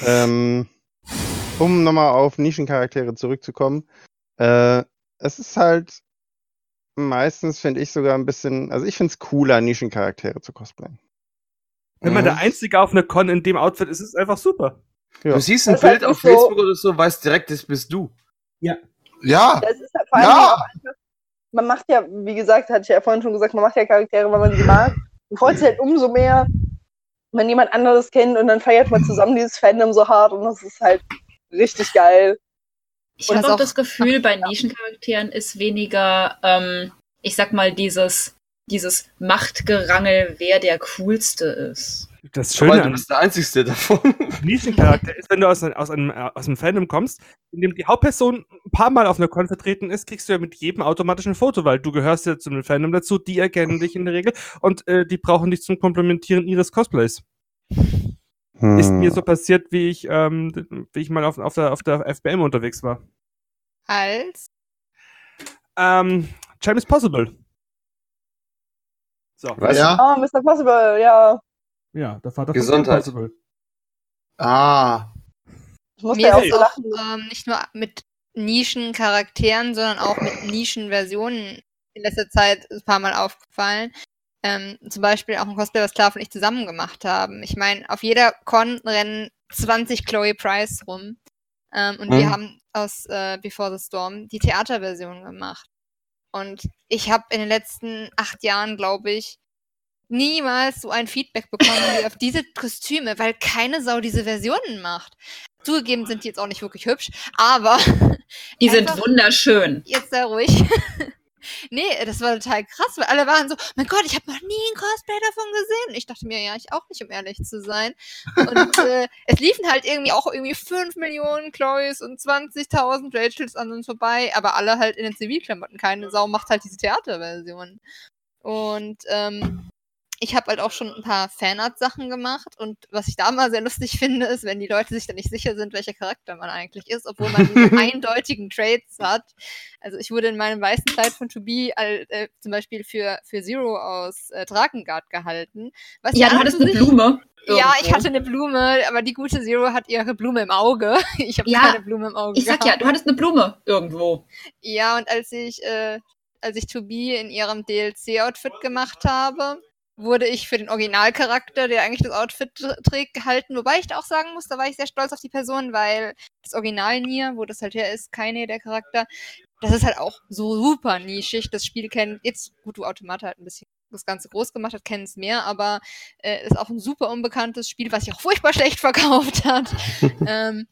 Ähm, um nochmal auf Nischencharaktere zurückzukommen. Äh, es ist halt meistens, finde ich, sogar ein bisschen, also ich finde es cooler, Nischencharaktere zu cosplayen. wenn man der Einzige auf einer Con in dem Outfit ist, ist es einfach super. Ja. Du siehst ein Das Bild auf so- Facebook oder so, weißt direkt, das bist du. Ja, Das ist halt vor allem Ja. auch einfach, man macht ja, wie gesagt, hatte ich ja vorhin schon gesagt, man macht ja Charaktere, weil man sie mag. Und freut sich halt umso mehr, wenn jemand anderes kennt und dann feiert man zusammen dieses Fandom so hart und das ist halt richtig geil. Ich habe das auch auch- das Gefühl, bei Nischencharakteren ist weniger, ähm, ich sag mal, dieses, dieses Machtgerangel, wer der coolste ist. Das Aber Schöne du an bist der Einzigste davon. Nischencharakter ist, wenn du aus, aus, einem, äh, aus einem Fandom kommst, in dem die Hauptperson ein paar Mal auf einer Con vertreten ist, kriegst du ja mit jedem automatisch ein Foto, weil du gehörst ja zu einem Fandom dazu, die erkennen dich in der Regel und äh, die brauchen dich zum Komplementieren ihres Cosplays. Ist Hm. mir so passiert, wie ich, ähm, wie ich mal auf, auf, der, auf der FBM unterwegs war. Als Ähm, James Possible. So. Was? Ja? Ah, Mr. Possible, ja. Ja, der Vater Gesundheit. von James Possible. Ah. Ich musste mir ja auch ist so auch lachen. ähm, nicht nur mit Nischencharakteren, sondern auch mit Nischenversionen in letzter Zeit ein paar Mal aufgefallen. Ähm, zum Beispiel auch ein Cosplay, was Klav und ich zusammen gemacht haben. Ich meine, auf jeder Con rennen 20 Chloe Price rum. Ähm, und wir Mhm. haben aus äh, Before the Storm die Theaterversion gemacht. Und ich habe in den letzten acht Jahren, glaube ich, niemals so ein Feedback bekommen wie auf diese Kostüme, weil keine Sau diese Versionen macht. Zugegeben sind die jetzt auch nicht wirklich hübsch, aber Die sind wunderschön. jetzt sei ruhig. nee, das war total krass, weil alle waren so, mein Gott, ich habe noch nie ein Cosplay davon gesehen. Ich dachte mir, ja, ich auch nicht, um ehrlich zu sein. Und äh, es liefen halt irgendwie auch irgendwie 5 Millionen Chloes und 20.000 Rachels an uns vorbei, aber alle halt in den Zivilklamotten. Keine Sau macht halt diese Theaterversion. Und ähm, ich habe halt auch schon ein paar Fanart-Sachen gemacht und was ich da mal sehr lustig finde, ist, wenn die Leute sich dann nicht sicher sind, welcher Charakter man eigentlich ist, obwohl man diese eindeutigen Traits hat. Also ich wurde in meinem weißen Kleid von To Be all, äh, zum Beispiel für, für Zero aus äh, Drakengard gehalten. Was Ja, du hattest eine Blume. Ja, ich irgendwo. hatte eine Blume, aber die gute Zero hat ihre Blume im Auge. Ich habe Ja, keine Blume im Auge Ich sag gehabt. ja, du hattest eine Blume irgendwo. Ja, und als ich, äh, als ich To Be in ihrem DLC-Outfit gemacht habe, wurde ich für den Originalcharakter, der eigentlich das Outfit tr- trägt, gehalten. Wobei ich da auch sagen muss, da war ich sehr stolz auf die Person, weil das Original Nier, wo das halt her ist, keine der Charakter, das ist halt auch so super nischig. Das Spiel kennt, jetzt, gut, du Automata halt ein bisschen das Ganze groß gemacht hat, kennen es mehr, aber äh, ist auch ein super unbekanntes Spiel, was sich auch furchtbar schlecht verkauft hat. ähm,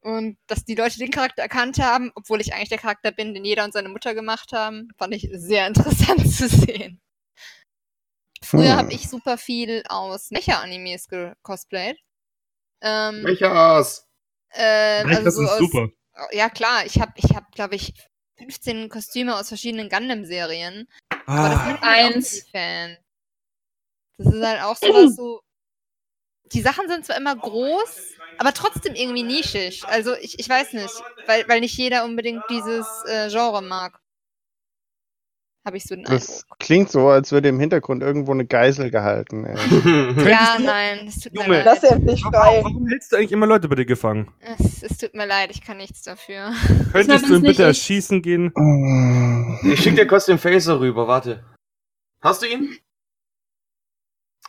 und dass die Leute den Charakter erkannt haben, obwohl ich eigentlich der Charakter bin, den jeder und seine Mutter gemacht haben, fand ich sehr interessant zu sehen. Früher Hm. habe ich super viel aus Mecha-Animes gecosplayt. Ähm, Mechas. ähm, also das so ist aus, super. Ja klar, ich habe, ich hab, glaube ich, 15 Kostüme aus verschiedenen Gundam-Serien. Aber das Ah, sind Eins. die Fans. Das ist halt auch so was so. Die Sachen sind zwar immer groß, aber trotzdem irgendwie nischig. Also ich, ich weiß nicht, weil, weil nicht jeder unbedingt dieses äh, Genre mag. Habe ich so den Das Eindruck. klingt so, als würde im Hintergrund irgendwo eine Geisel gehalten. Ey. Ja, nein, es tut mir Junge. leid. Lass nicht warum, frei. warum hältst du eigentlich immer Leute bei dir gefangen? Es, es tut mir leid, ich kann nichts dafür. Könntest du ihn bitte ich. erschießen gehen? Ich schick dir kurz den Phaser rüber, warte. Hast du ihn?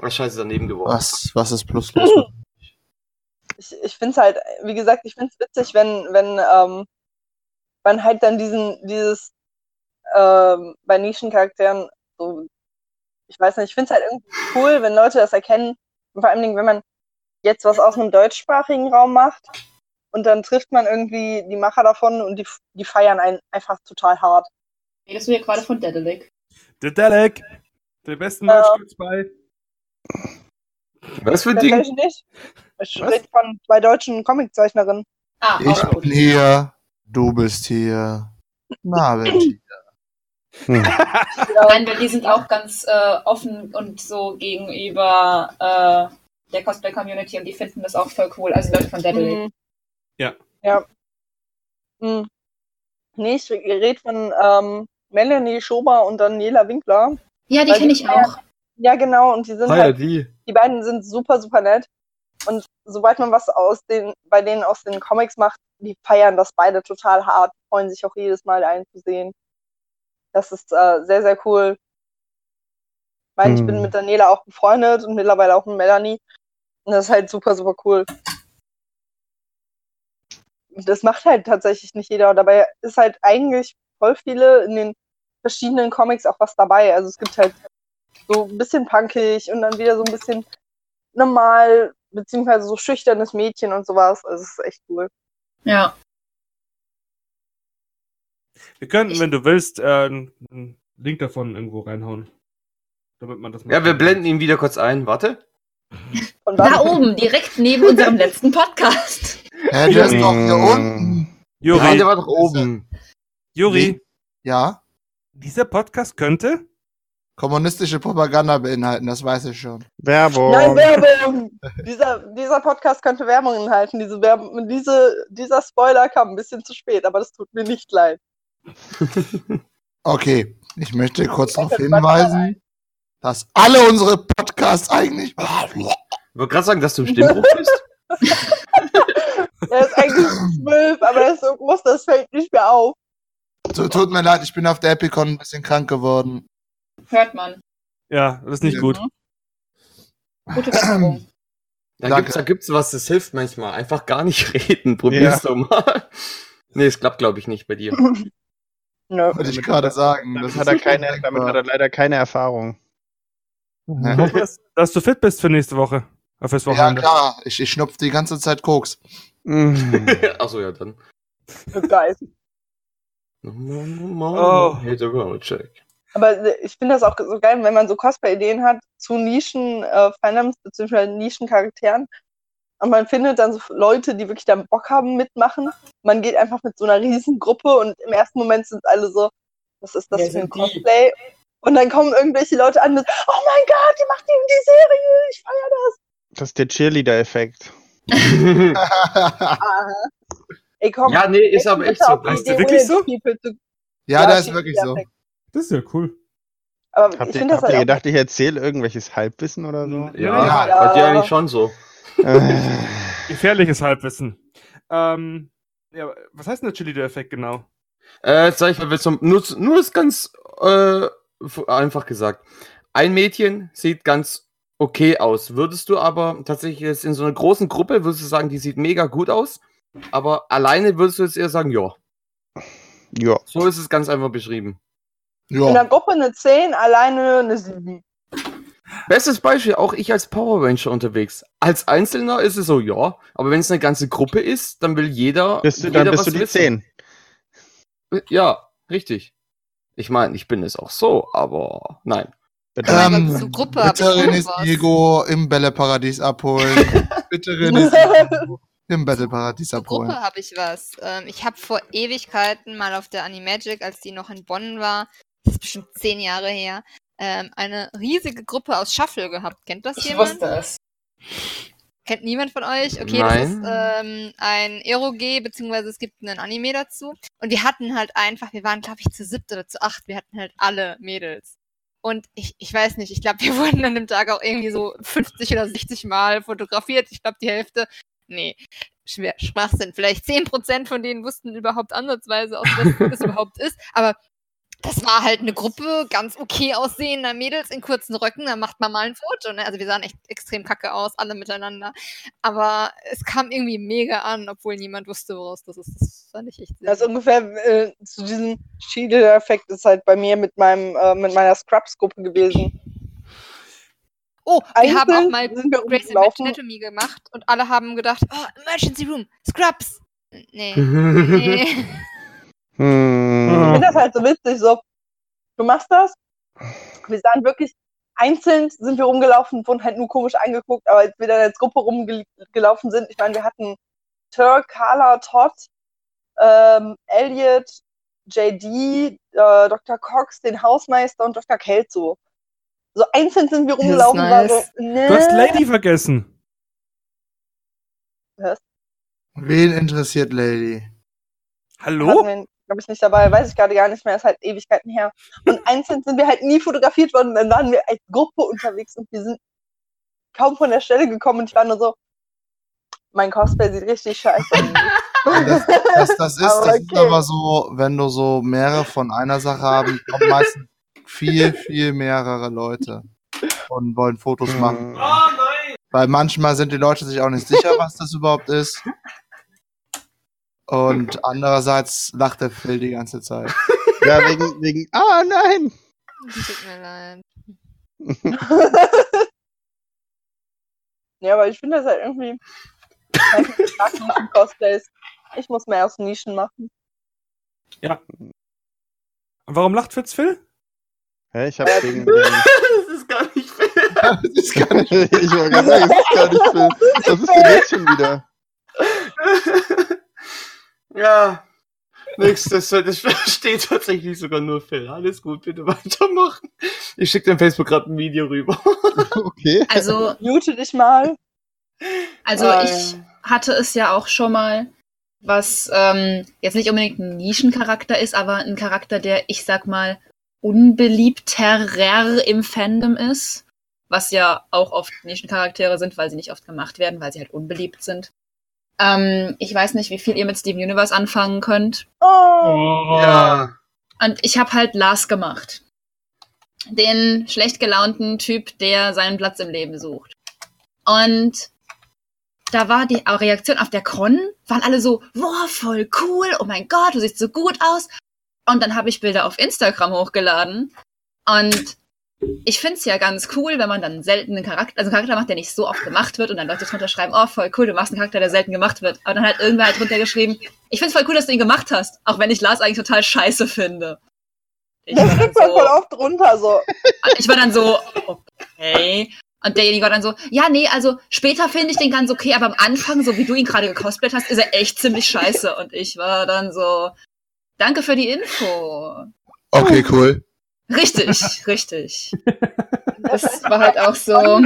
Oh, scheiße, daneben geworfen. Was, was ist plus los? ich, ich finde es halt, wie gesagt, ich finde es witzig, wenn, wenn ähm, man halt dann diesen, dieses ähm, bei Nischencharakteren so, ich weiß nicht, ich finde es halt irgendwie cool, wenn Leute das erkennen. Und vor allen Dingen, wenn man jetzt was aus einem deutschsprachigen Raum macht und dann trifft man irgendwie die Macher davon und die, die feiern einen einfach total hart. Redest du hier gerade von Dedelic? Der Dalek! Der besten gibt's bei. Was für Ding? ich nicht. Ich rede von zwei deutschen Comiczeichnerinnen. Ah, Ich bin hier, du bist hier. Na, Benji. Hm. Nein, weil die sind auch ganz äh, offen und so gegenüber äh, der Cosplay-Community und die finden das auch voll cool. Also Leute von Dedelic. Mhm. Ja. Ja. Mhm. Nee, ich rede von ähm, Melanie Schober und Daniela Winkler. Ja, die kenne die ich auch. Ja, genau, und die sind Ah ja, halt, die. die beiden sind super, super nett. Und sobald man was aus den, bei denen aus den Comics macht, die feiern das beide total hart, freuen sich auch jedes Mal einen zu sehen. Das ist äh, sehr, sehr cool. Ich meine, ich bin Hm. mit Daniela auch befreundet und mittlerweile auch mit Melanie. Und das ist halt super, super cool. Das macht halt tatsächlich nicht jeder. Und dabei ist halt eigentlich voll viele in den verschiedenen Comics auch was dabei. Also es gibt halt so ein bisschen punkig und dann wieder so ein bisschen normal, beziehungsweise so schüchternes Mädchen und sowas. Also es ist echt cool. Ja. Wir könnten, wenn du willst, äh, einen Link davon irgendwo reinhauen. Damit man das mal Ja, wir blenden ihn wieder kurz ein. Warte. Von Da oben, direkt neben unserem letzten Podcast. Hä, der ist doch hier unten. Ja, Juri, der war doch oben. Juri, Ja? dieser Podcast könnte. Kommunistische Propaganda beinhalten, das weiß ich schon. Werbung. Nein, Werbung! dieser, dieser Podcast könnte Werbung enthalten. Diese Werbung, diese, dieser Spoiler kam ein bisschen zu spät, aber das tut mir nicht leid. Okay, ich möchte kurz darauf hinweisen, dass alle unsere Podcasts eigentlich. Ich wollte gerade sagen, dass du im Stimmbruch bist. Er ist eigentlich zwölf, aber er ist so groß, das fällt nicht mehr auf. So, tut mir leid, ich bin auf der Epicon ein bisschen krank geworden. Hört man. Ja, das ist nicht Ja. gut. Gute Besserung. Da Danke. gibt's, da gibt's was, das hilft manchmal. Einfach gar nicht reden. Probier's doch mal. Nee, es klappt, glaube ich, nicht bei dir. Nö. Wollte ich gerade sagen. Damit Das hat, er keine, damit hat er leider keine Erfahrung. Ja. Hoffen, dass, dass du fit bist für nächste Woche. Äh, fürs ja, Wochenende. klar, ich, ich schnupf die ganze Zeit Koks. Mm. Achso, ja, dann. Geil. Oh. Aber äh, ich finde das auch so geil, wenn man so Cosplay-Ideen hat zu Nischen-Fandoms bzw. Nischen-Charakteren. Und man findet dann so Leute, die wirklich dann Bock haben, mitmachen. Man geht einfach mit so einer riesen Gruppe und im ersten Moment sind alle so, was ist das Wer für ein sind die? Cosplay? Und dann kommen irgendwelche Leute an mit, oh mein Gott, die macht eben die Serie, ich feier das. Das ist der Cheerleader-Effekt. Ey, komm, ja, nee, ist aber echt so. du Idee, wirklich so? Zu- ja, das ist wirklich ja, so. Das ist ja cool. Aber Habt ich ihr, finde das habt ihr halt gedacht, ich erzähle irgendwelches Halbwissen oder so? Ja, Ja. bei dir eigentlich schon so. Äh, Gefährliches Halbwissen. Ähm, ja, was heißt denn der Cheerleader-Effekt genau? Äh, sag ich mal, zum- nur, nur ist ganz äh, einfach gesagt. Ein Mädchen sieht ganz okay aus. Würdest du aber tatsächlich jetzt in so einer großen Gruppe, würdest du sagen, die sieht mega gut aus, aber alleine würdest du jetzt eher sagen, ja. ja. So ist es ganz einfach beschrieben. in Ja. der Gruppe eine 10, alleine eine 7. Bestes Beispiel, auch ich als Power Ranger unterwegs. Als Einzelner ist es so, ja, aber wenn es eine ganze Gruppe ist, dann will jeder. Bist du, jeder dann bist was du die wissen. 10. Ja, richtig. Ich meine, ich bin es auch so, aber nein. Ähm, zur Gruppe bitte was. Diego im Bälleparadies abholen. bitte René Diego im Bälleparadies Zur abholen. Gruppe habe ich was. Ähm, ich habe vor Ewigkeiten mal auf der Animagic, als die noch in Bonn war, das ist bestimmt zehn Jahre her, ähm, eine riesige Gruppe aus Shuffle gehabt. Kennt das Ich jemand? wusste es. Kennt niemand von euch? Okay, Nein. das ist ähm, ein Eroge, beziehungsweise es gibt einen Anime dazu. Und wir hatten halt einfach, wir waren, glaube ich, zu siebt oder zu acht, wir hatten halt alle Mädels. Und ich, ich weiß nicht, ich glaube, wir wurden an dem Tag auch irgendwie so 50 oder 60 Mal fotografiert. Ich glaube, die Hälfte, nee, schwer, Schwachsinn. Vielleicht 10% von denen wussten überhaupt ansatzweise, aus was das überhaupt ist. Aber das war halt eine Gruppe ganz okay aussehender Mädels in kurzen Röcken, da macht man mal ein Foto. Ne? Also wir sahen echt extrem kacke aus, alle miteinander. Aber es kam irgendwie mega an, obwohl niemand wusste, woraus das ist. Das fand ich echt sehr Das ist ungefähr äh, zu diesem Cheadle-Effekt ist halt bei mir mit meinem äh, mit meiner Scrubs-Gruppe gewesen. Oh, wir haben auch mal rumgelaufen. Anatomy gemacht und alle haben gedacht, oh, Emergency Room, Scrubs. Nee. Nee. Hm. Ich finde das halt so witzig, so, du machst das. Wir sahen wirklich, einzeln sind wir rumgelaufen, wurden halt nur komisch angeguckt, aber als wir dann als Gruppe rumgelaufen sind, ich meine, wir hatten Turk, Carla, Todd, ähm, Elliot, JD, äh, Dr. Cox, den Hausmeister und Dr. Kelso. So einzeln sind wir rumgelaufen, war so, nice. nee. Du hast Lady vergessen. Wen interessiert Lady? Hallo? Glaube ich, nicht dabei, weiß ich gerade gar nicht mehr, ist halt Ewigkeiten her. Und einzeln sind wir halt nie fotografiert worden, dann waren wir als Gruppe unterwegs und wir sind kaum von der Stelle gekommen und ich war nur so, mein Cosplay sieht richtig scheiße aus. Das, das, das, ist, Aber das ist aber so, wenn du so mehrere von einer Sache haben, kommen meistens viel, viel mehrere Leute und wollen Fotos machen. Hm. Weil manchmal sind die Leute sich auch nicht sicher, was das überhaupt ist. Und andererseits lacht der Phil die ganze Zeit. Ja, wegen, wegen, ah, nein! Tut mir leid. ja, aber ich finde das halt irgendwie, Cosplays. Ich muss mehr aus Nischen machen. Warum lacht Fitzphil? Hä, ich hab wegen, wegen, das ist gar nicht fair. Das ist gar nicht. ich wollte gerade sagen, das ist gar nicht Phil. Was ist denn jetzt schon wieder? Ja. Nix, das, das steht tatsächlich sogar nur Phil. Alles gut, bitte weitermachen. Ich schicke dem Facebook gerade ein Video rüber. Okay. Also, Mute dich mal. also Ah, ich ja. hatte es ja auch schon mal, was ähm, jetzt nicht unbedingt ein Nischencharakter ist, aber ein Charakter, der, ich sag mal, unbeliebterer im Fandom ist. Was ja auch oft Nischencharaktere sind, weil sie nicht oft gemacht werden, weil sie halt unbeliebt sind. Ähm, ich weiß nicht, wie viel ihr mit Steven Universe anfangen könnt. Oh. Ja. Und ich habe halt Lars gemacht. Den schlecht gelaunten Typ, der seinen Platz im Leben sucht. Und da war die Reaktion auf der Con, waren alle so, wow, voll cool, oh mein Gott, du siehst so gut aus. Und dann habe ich Bilder auf Instagram hochgeladen. Und ich find's ja ganz cool, wenn man dann selten einen Charakter, also einen Charakter macht, der nicht so oft gemacht wird und dann Leute drunter schreiben, oh, voll cool, du machst einen Charakter, der selten gemacht wird. Aber dann hat irgendwer halt drunter geschrieben, ich find's voll cool, dass du ihn gemacht hast, auch wenn ich Lars eigentlich total scheiße finde. Ich Das dann kriegt man voll so, oft runter, so. ich war dann so, okay. Und derjenige war dann so, ja, nee, also später finde ich den ganz okay, aber am Anfang, so wie du ihn gerade gecosplayt hast, ist er echt ziemlich scheiße. Und ich war dann so, danke für die Info. Okay, cool. Richtig, richtig. Das war halt auch so.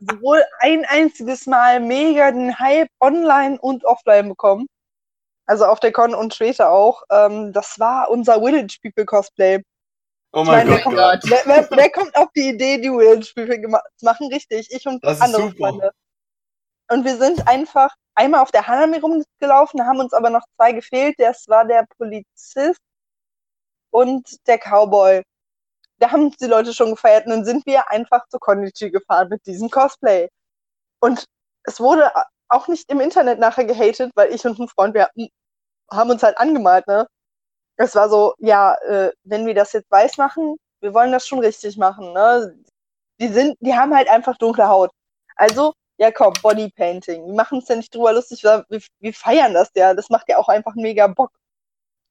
sowohl ein einziges Mal mega den Hype online und offline bekommen. Also auf der Con und später auch. Ähm, das war unser Village People Cosplay. Oh mein meine, Gott. wer, kommt, wer, wer, wer kommt auf die Idee, die Village People zu machen? Richtig, ich und Das ist andere super. Freunde. Und wir sind einfach einmal auf der Hanami rumgelaufen, haben uns aber noch zwei gefehlt. Das war der Polizist und der Cowboy. Da haben die Leute schon gefeiert und dann sind wir einfach zu Konnichi gefahren mit diesem Cosplay. Und es wurde auch nicht im Internet nachher gehatet, weil ich und ein Freund, wir haben uns halt angemalt, ne? Es war so, ja, äh, wenn wir das jetzt weiß machen, wir wollen das schon richtig machen, ne? Die sind, die haben halt einfach dunkle Haut. Also, ja komm, Bodypainting. Wir machen uns ja nicht drüber lustig, wir, wir feiern das ja. Das macht ja auch einfach mega Bock.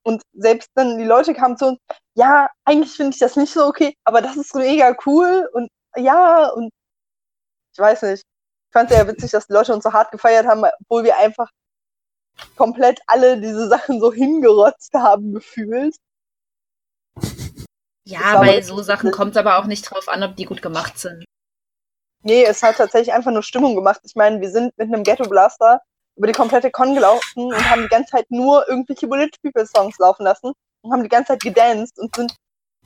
Und selbst dann die Leute kamen zu uns, ja, eigentlich finde ich das nicht so okay, aber das ist mega cool und ja, und ich weiß nicht. Ich fand es ja witzig, dass die Leute uns so hart gefeiert haben, obwohl wir einfach komplett alle diese Sachen so hingerotzt haben gefühlt. Ja, bei so Sachen kommt es aber auch nicht drauf an, ob die gut gemacht sind. Nee, es hat tatsächlich einfach nur Stimmung gemacht. Ich meine, wir sind mit einem Ghetto Blaster über die komplette Con gelaufen und haben die ganze Zeit nur irgendwelche Village People Songs laufen lassen und haben die ganze Zeit gedanced und sind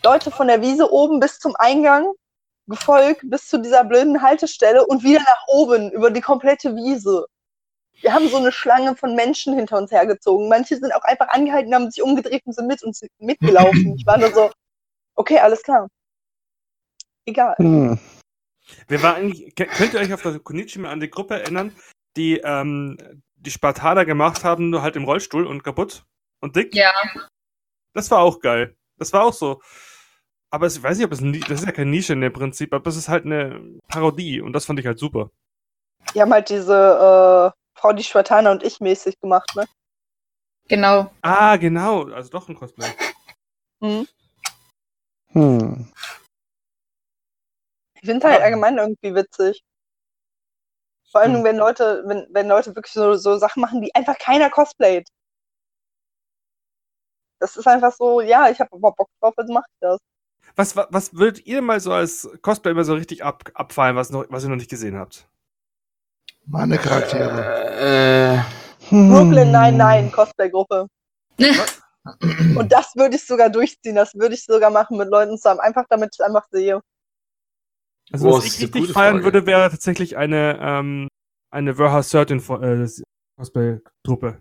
Leute von der Wiese oben bis zum Eingang gefolgt, bis zu dieser blöden Haltestelle und wieder nach oben über die komplette Wiese. Wir haben so eine Schlange von Menschen hinter uns hergezogen. Manche sind auch einfach angehalten, haben sich umgedreht und sind mit uns mitgelaufen. Ich war nur so, okay, alles klar. Egal. Hm. Wer war eigentlich, könnt ihr euch auf der Konichi mal an die Gruppe erinnern, die ähm, die Spartaner gemacht haben, nur halt im Rollstuhl und kaputt und dick? Ja, Das war auch geil. Das war auch so. Aber es- ich weiß nicht, ob es das ist ja kein Nische in dem Prinzip, aber es ist halt eine Parodie und das fand ich halt super. Die haben halt diese äh, Frau, die Spartaner und ich mäßig gemacht, ne? genau. Ah, genau, also doch ein Cosplay. Mhm. Hm. Ich finde halt Ja. allgemein irgendwie witzig. Vor allem, Stimmt. wenn Leute, wenn, wenn Leute wirklich so, so Sachen machen, die einfach keiner cosplayt. Das ist einfach so, ja, ich habe aber Bock drauf, also mach ich das. Was, wa- was würdet ihr mal so als Cosplay immer so richtig ab, abfallen, was, noch, was ihr noch nicht gesehen habt? Meine Charaktere. Äh, Hm. Brooklyn, nein, nein, Cosplay-Gruppe. Und das würde ich sogar durchziehen, das würde ich sogar machen mit Leuten zusammen, einfach damit ich einfach sehe. Also, Boah, was ich richtig feiern Frage. würde, wäre tatsächlich eine, ähm, eine Verha Certain äh, Cosplay-Truppe.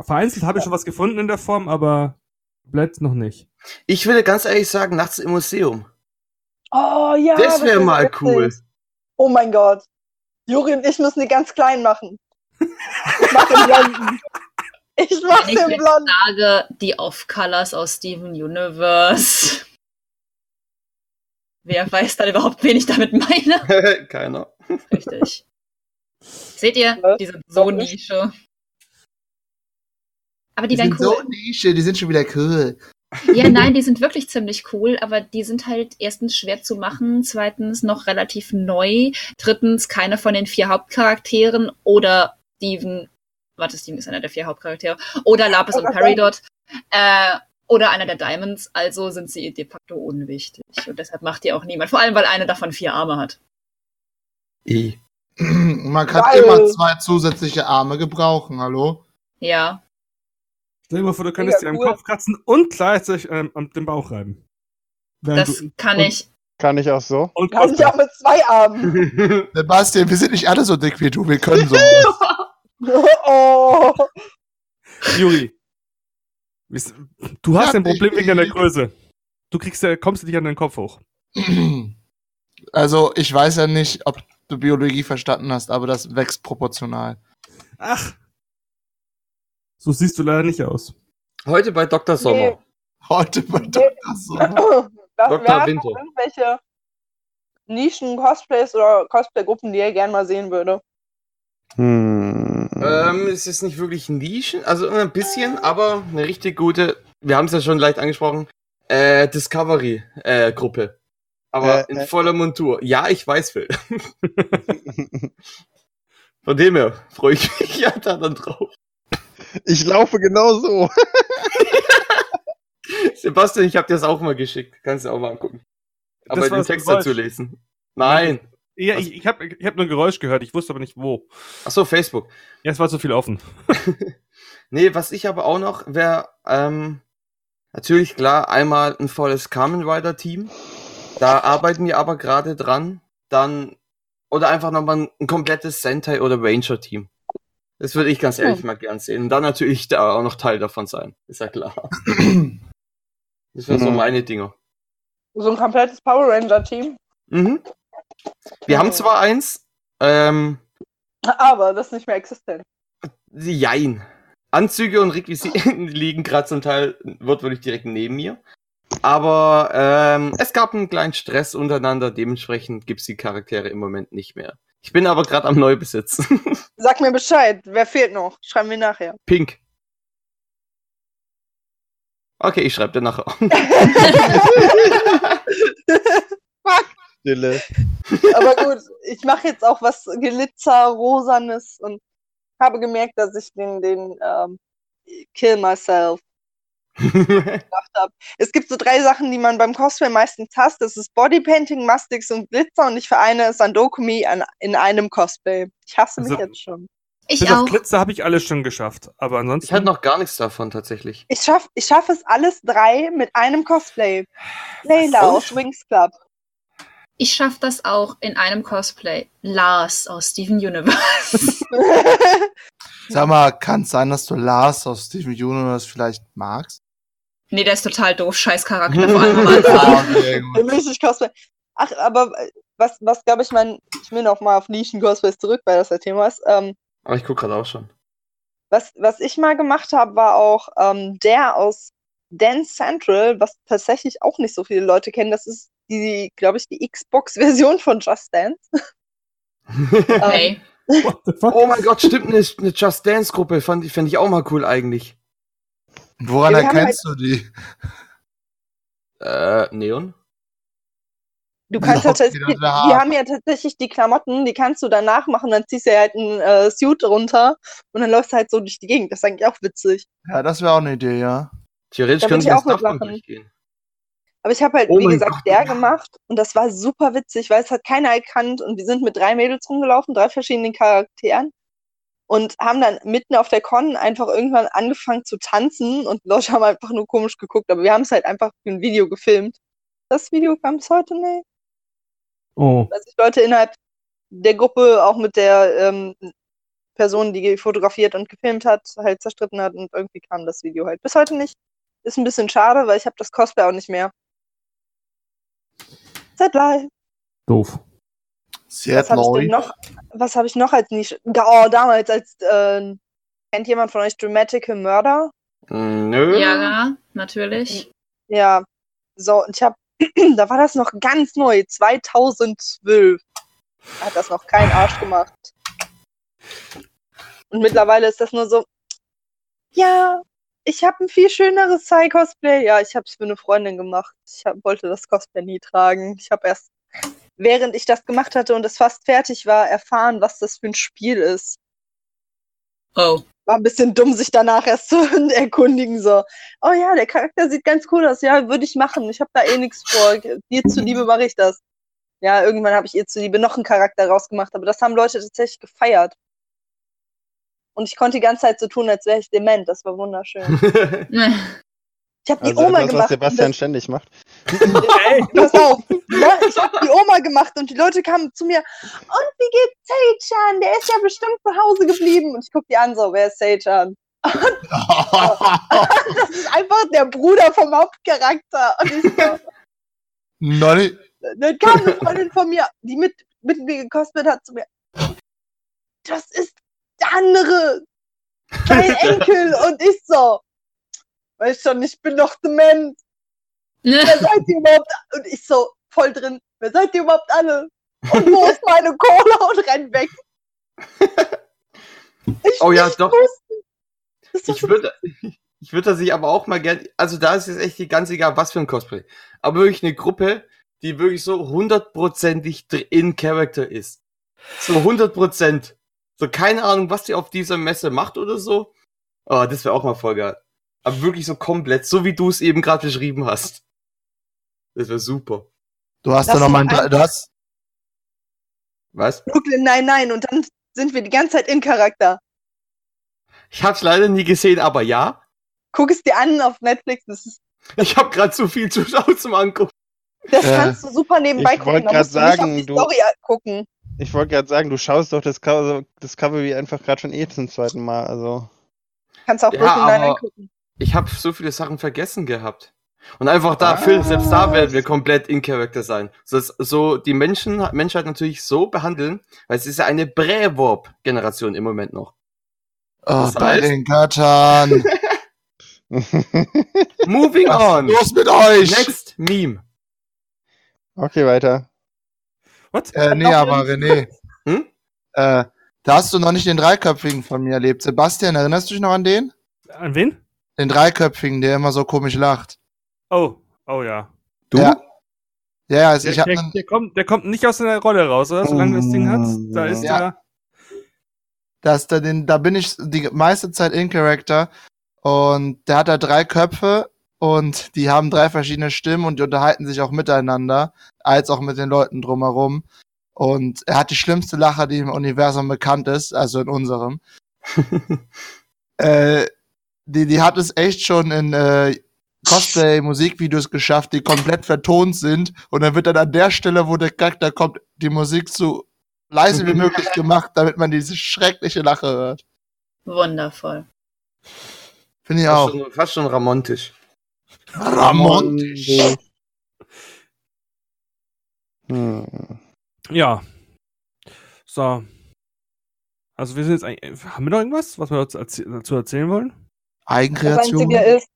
Vereinzelt habe ich schon was gefunden in der Form, aber komplett noch nicht. ich würde ganz ehrlich sagen, nachts im Museum. Oh ja, Das wär wär mal witzig. cool. Oh mein Gott. Juri und ich müssen die ganz klein machen. Ich mach den Blonden. Ich mach Wenn ich den Blonden. sage, die Off-Colors aus Steven Universe. Wer weiß dann überhaupt, wen ich damit meine? Keiner. Richtig. Seht ihr? Die sind so Doch nicht. Nische. Aber die, Die sind cool. so Nische, die sind schon wieder cool. Ja, nein, die sind wirklich ziemlich cool, aber die sind halt erstens schwer zu machen, zweitens noch relativ neu, drittens keine von den vier Hauptcharakteren oder Steven, warte, Steven ist einer der vier Hauptcharaktere, oder Lapis und Peridot, äh, oder einer der Diamonds, also sind sie de facto unwichtig. Und deshalb macht die auch niemand, vor allem weil eine davon vier Arme hat. I. Man kann Geil. immer zwei zusätzliche Arme gebrauchen, hallo? Ja, Stell dir mal vor, du könntest dir am cool. Kopf kratzen und gleichzeitig ähm, am den Bauch reiben. Das du- kann ich. Kann ich auch so. Und Kann ich auch mit zwei Armen. Sebastian, wir sind nicht alle so dick wie du, wir können sowas. oh. Juri. Du hast Ja, ein Problem ich- wegen deiner Größe. Du kriegst ja, kommst du nicht an deinen Kopf hoch. Also, ich weiß ja nicht, ob du Biologie verstanden hast, aber das wächst proportional. Ach. So siehst du leider nicht aus. Heute bei Dr. Sommer. Nee. Heute bei Dr. Sommer. Das Dr. wären Winter. irgendwelche Nischen-Cosplays oder Cosplay-Gruppen, die ihr gerne mal sehen würde. Hm. Ähm, es ist nicht wirklich Nischen, also ein bisschen, aber eine richtig gute, wir haben es ja schon leicht angesprochen, äh, Discovery-Gruppe. aber Äh, in äh. voller Montur. Ja, ich weiß, Phil. Von dem her freue ich mich ja da dann drauf. ich laufe genau so. Sebastian, ich habe dir das auch mal geschickt. Kannst du auch mal angucken. Aber den Text dazu lesen. Nein. Ja, ich, ich habe ich hab nur ein Geräusch gehört, ich wusste aber nicht wo. Ach so, Facebook. Ja, es war zu viel offen. Nee, was ich aber auch noch wäre, ähm, natürlich klar, einmal ein volles Kamen Rider Team. Da arbeiten wir aber gerade dran. Dann, oder einfach nochmal ein, ein komplettes Sentai oder Ranger Team. Das würde ich ganz ehrlich mal gern sehen. Und dann natürlich da auch noch Teil davon sein. Ist ja klar. Das wären so Mhm. meine Dinger. So ein komplettes Power Ranger-Team. Mhm. Wir haben zwar eins, ähm, Aber das ist nicht mehr existent. Jein. Anzüge und Requisiten liegen gerade zum Teil wortwörtlich direkt neben mir. Aber ähm, es gab einen kleinen Stress untereinander, dementsprechend gibt's die Charaktere im Moment nicht mehr. Ich bin aber gerade am Neubesitzen. Sag mir Bescheid, wer fehlt noch? Schreiben wir nachher. Pink. Okay, ich schreibe dir nachher. Stille. Aber gut, ich mache jetzt auch was Glitzer-Rosanes und habe gemerkt, dass ich den, den ähm, Kill Myself gemacht habe. Es gibt so drei Sachen, die man beim Cosplay meistens hasst. Das ist Bodypainting, Mastix und Glitzer und ich vereine Sandokumi an, in einem Cosplay. Ich hasse mich Also- jetzt schon. Ich Bis auf auch. Glitzer habe ich alles schon geschafft. Aber ansonsten. ich hatte noch gar nichts davon tatsächlich. Ich schaffe ich schaff es alles drei mit einem Cosplay. Layla aus Wings Club. Ich schaffe das auch in einem Cosplay. Lars aus Steven Universe. Sag mal, kann es sein, dass du Lars aus Steven Universe vielleicht magst? nee, der ist total doof. Scheiß Charakter, vor allem am Anfang. Nicht Cosplay. Ach, aber äh, was, was glaube ich, mein, ich will noch mal auf Nischen-Cosplays zurück, weil das das Thema ist. Ähm, Aber ich gucke gerade auch schon. was, was ich mal gemacht habe, war auch ähm, der aus Dance Central, was tatsächlich auch nicht so viele Leute kennen. Das ist die, glaube ich, die Xbox-Version von Just Dance. Ähm, Hey, What the fuck? oh mein Gott, stimmt, eine, eine Just Dance Gruppe fand ich, auch mal cool eigentlich. Woran Ja, erkennst du die? Äh, Neon? Du kannst tatsächlich, die, die haben ja tatsächlich die Klamotten, die kannst du danach machen, dann ziehst du ja halt ein äh, Suit runter und dann läufst du halt so durch die Gegend. Das ist eigentlich auch witzig. Ja, das wäre auch eine Idee, ja. Theoretisch Da sie ich ins auch. Daftbank durchgehen. Aber ich habe halt, Oh wie gesagt, Gott, der gemacht und das war super witzig, weil es hat keiner erkannt und wir sind mit drei Mädels rumgelaufen, drei verschiedenen Charakteren und haben dann mitten auf der Con einfach irgendwann angefangen zu tanzen und Leute haben einfach nur komisch geguckt, aber wir haben es halt einfach für ein Video gefilmt. Das Video kam es heute nicht. Oh. Weil sich Leute innerhalb der Gruppe auch mit der ähm, Person, die fotografiert und gefilmt hat, halt zerstritten hat und irgendwie kam das Video halt bis heute nicht. Ist ein bisschen schade, weil ich habe das Cosplay auch nicht mehr. Seid live. Doof. Sehr Was habe ich noch? Was habe ich noch als Nische? Oh, damals als äh, kennt jemand von euch Dramatical Murder? Mm, Nö. ja, natürlich. Ja. So, und ich habe, da war das noch ganz neu, 2012. Da hat das noch kein Arsch gemacht. Und mittlerweile ist das nur so, ja, ich habe ein viel schöneres Psy-Cosplay. Ja, ich habe es für eine Freundin gemacht. Ich hab, wollte das Cosplay nie tragen. Ich habe erst, während ich das gemacht hatte und es fast fertig war, erfahren, was das für ein Spiel ist. Oh. War ein bisschen dumm, sich danach erst zu erkundigen. So, oh ja, der Charakter sieht ganz cool aus. Ja, würde ich machen. Ich habe da eh nichts vor. Dir zuliebe mache ich das. Ja, irgendwann habe ich ihr zuliebe noch einen Charakter rausgemacht, aber das haben Leute tatsächlich gefeiert. Und ich konnte die ganze Zeit so tun, als wäre ich dement. Das war wunderschön. Ich habe die Also Oma das, was gemacht. und Sebastian ständig macht. Ey, Pass auf, ne? ich habe die Oma gemacht und die Leute kamen zu mir, und wie geht's Seichan? Der ist ja bestimmt zu Hause geblieben. Und ich guck die an so, wer ist Seichan? Das ist einfach der Bruder vom Hauptcharakter. Und ich so, Nonny. dann kam eine Freundin von mir, die mit, mit mir gekostet hat, zu mir, das ist der andere, mein Enkel. Und ich so, weißt schon, ich bin doch dement. wer seid ihr überhaupt? Und ich so voll drin, wer seid ihr überhaupt alle? Und wo ist meine Cola? Und renn weg. Ich, Oh ja, doch. Ich würde, ich würde sich aber auch mal gerne, also da ist es echt ganz egal, was für ein Cosplay. Aber wirklich eine Gruppe, die wirklich so hundertprozentig in Character ist. So hundertprozent. So keine Ahnung, was die auf dieser Messe macht oder so. Oh, das wäre auch mal voll geil. Aber wirklich so komplett, so wie du es eben gerade beschrieben hast. Das wäre super. Du hast Das da noch mal ein, du hast, Was? Brooklyn, nein, nein. Und dann sind wir die ganze Zeit in Charakter. Ich hab's leider nie gesehen, aber ja. Guck es dir an auf Netflix. Das, ist, Ich habe gerade zu viel zu schauen zum Angucken. das Äh, kannst du super nebenbei ich gucken. wollt Da grad musst du nicht sagen, auf die du- Story gucken. Ich wollte gerade sagen, du schaust doch das Co- Discovery einfach gerade schon eh zum zweiten Mal. Also. Kannst auch Ja, Brooklyn aber- Nine-Nine gucken. Ich habe so viele Sachen vergessen gehabt. Und einfach da, Phil, selbst da werden wir komplett in Character sein. So, so die Menschen, Menschheit natürlich so behandeln, weil es ist ja eine Brä-Warp-Generation im Moment noch. oh, Das bei heißt- den Göttern. Moving Was on. los mit euch? Next Meme. okay, weiter. What? Äh, nee, aber René. Hm? Äh, da hast du noch nicht den Dreiköpfigen von mir erlebt. Sebastian, erinnerst du dich noch an den? An wen? Den Dreiköpfigen, der immer so komisch lacht. Oh, oh ja. Du? Ja. Ja, also Der, ich hab der, der, kommt, der kommt nicht aus seiner Rolle raus, oder? Solange das Ding hat. Da ist Ja. der. dass da den, da bin ich die meiste Zeit in Character und der hat da drei Köpfe und die haben drei verschiedene Stimmen und die unterhalten sich auch miteinander, als auch mit den Leuten drumherum. Und er hat die schlimmste Lache, die im Universum bekannt ist, also in unserem. äh, die, die hat es echt schon in äh, Cosplay-Musikvideos geschafft, die komplett vertont sind. Und dann wird dann an der Stelle, wo der Charakter kommt, die Musik so leise wie möglich gemacht, damit man diese schreckliche Lache hört. Wundervoll. Finde ich Fast auch. schon, fast schon ramontisch. Ramontisch. Hm. Ja. So. Also wir sind jetzt eigentlich. Haben wir noch irgendwas, was wir dazu, erzäh dazu erzählen wollen? Das Eigenkreation. Einzige ist,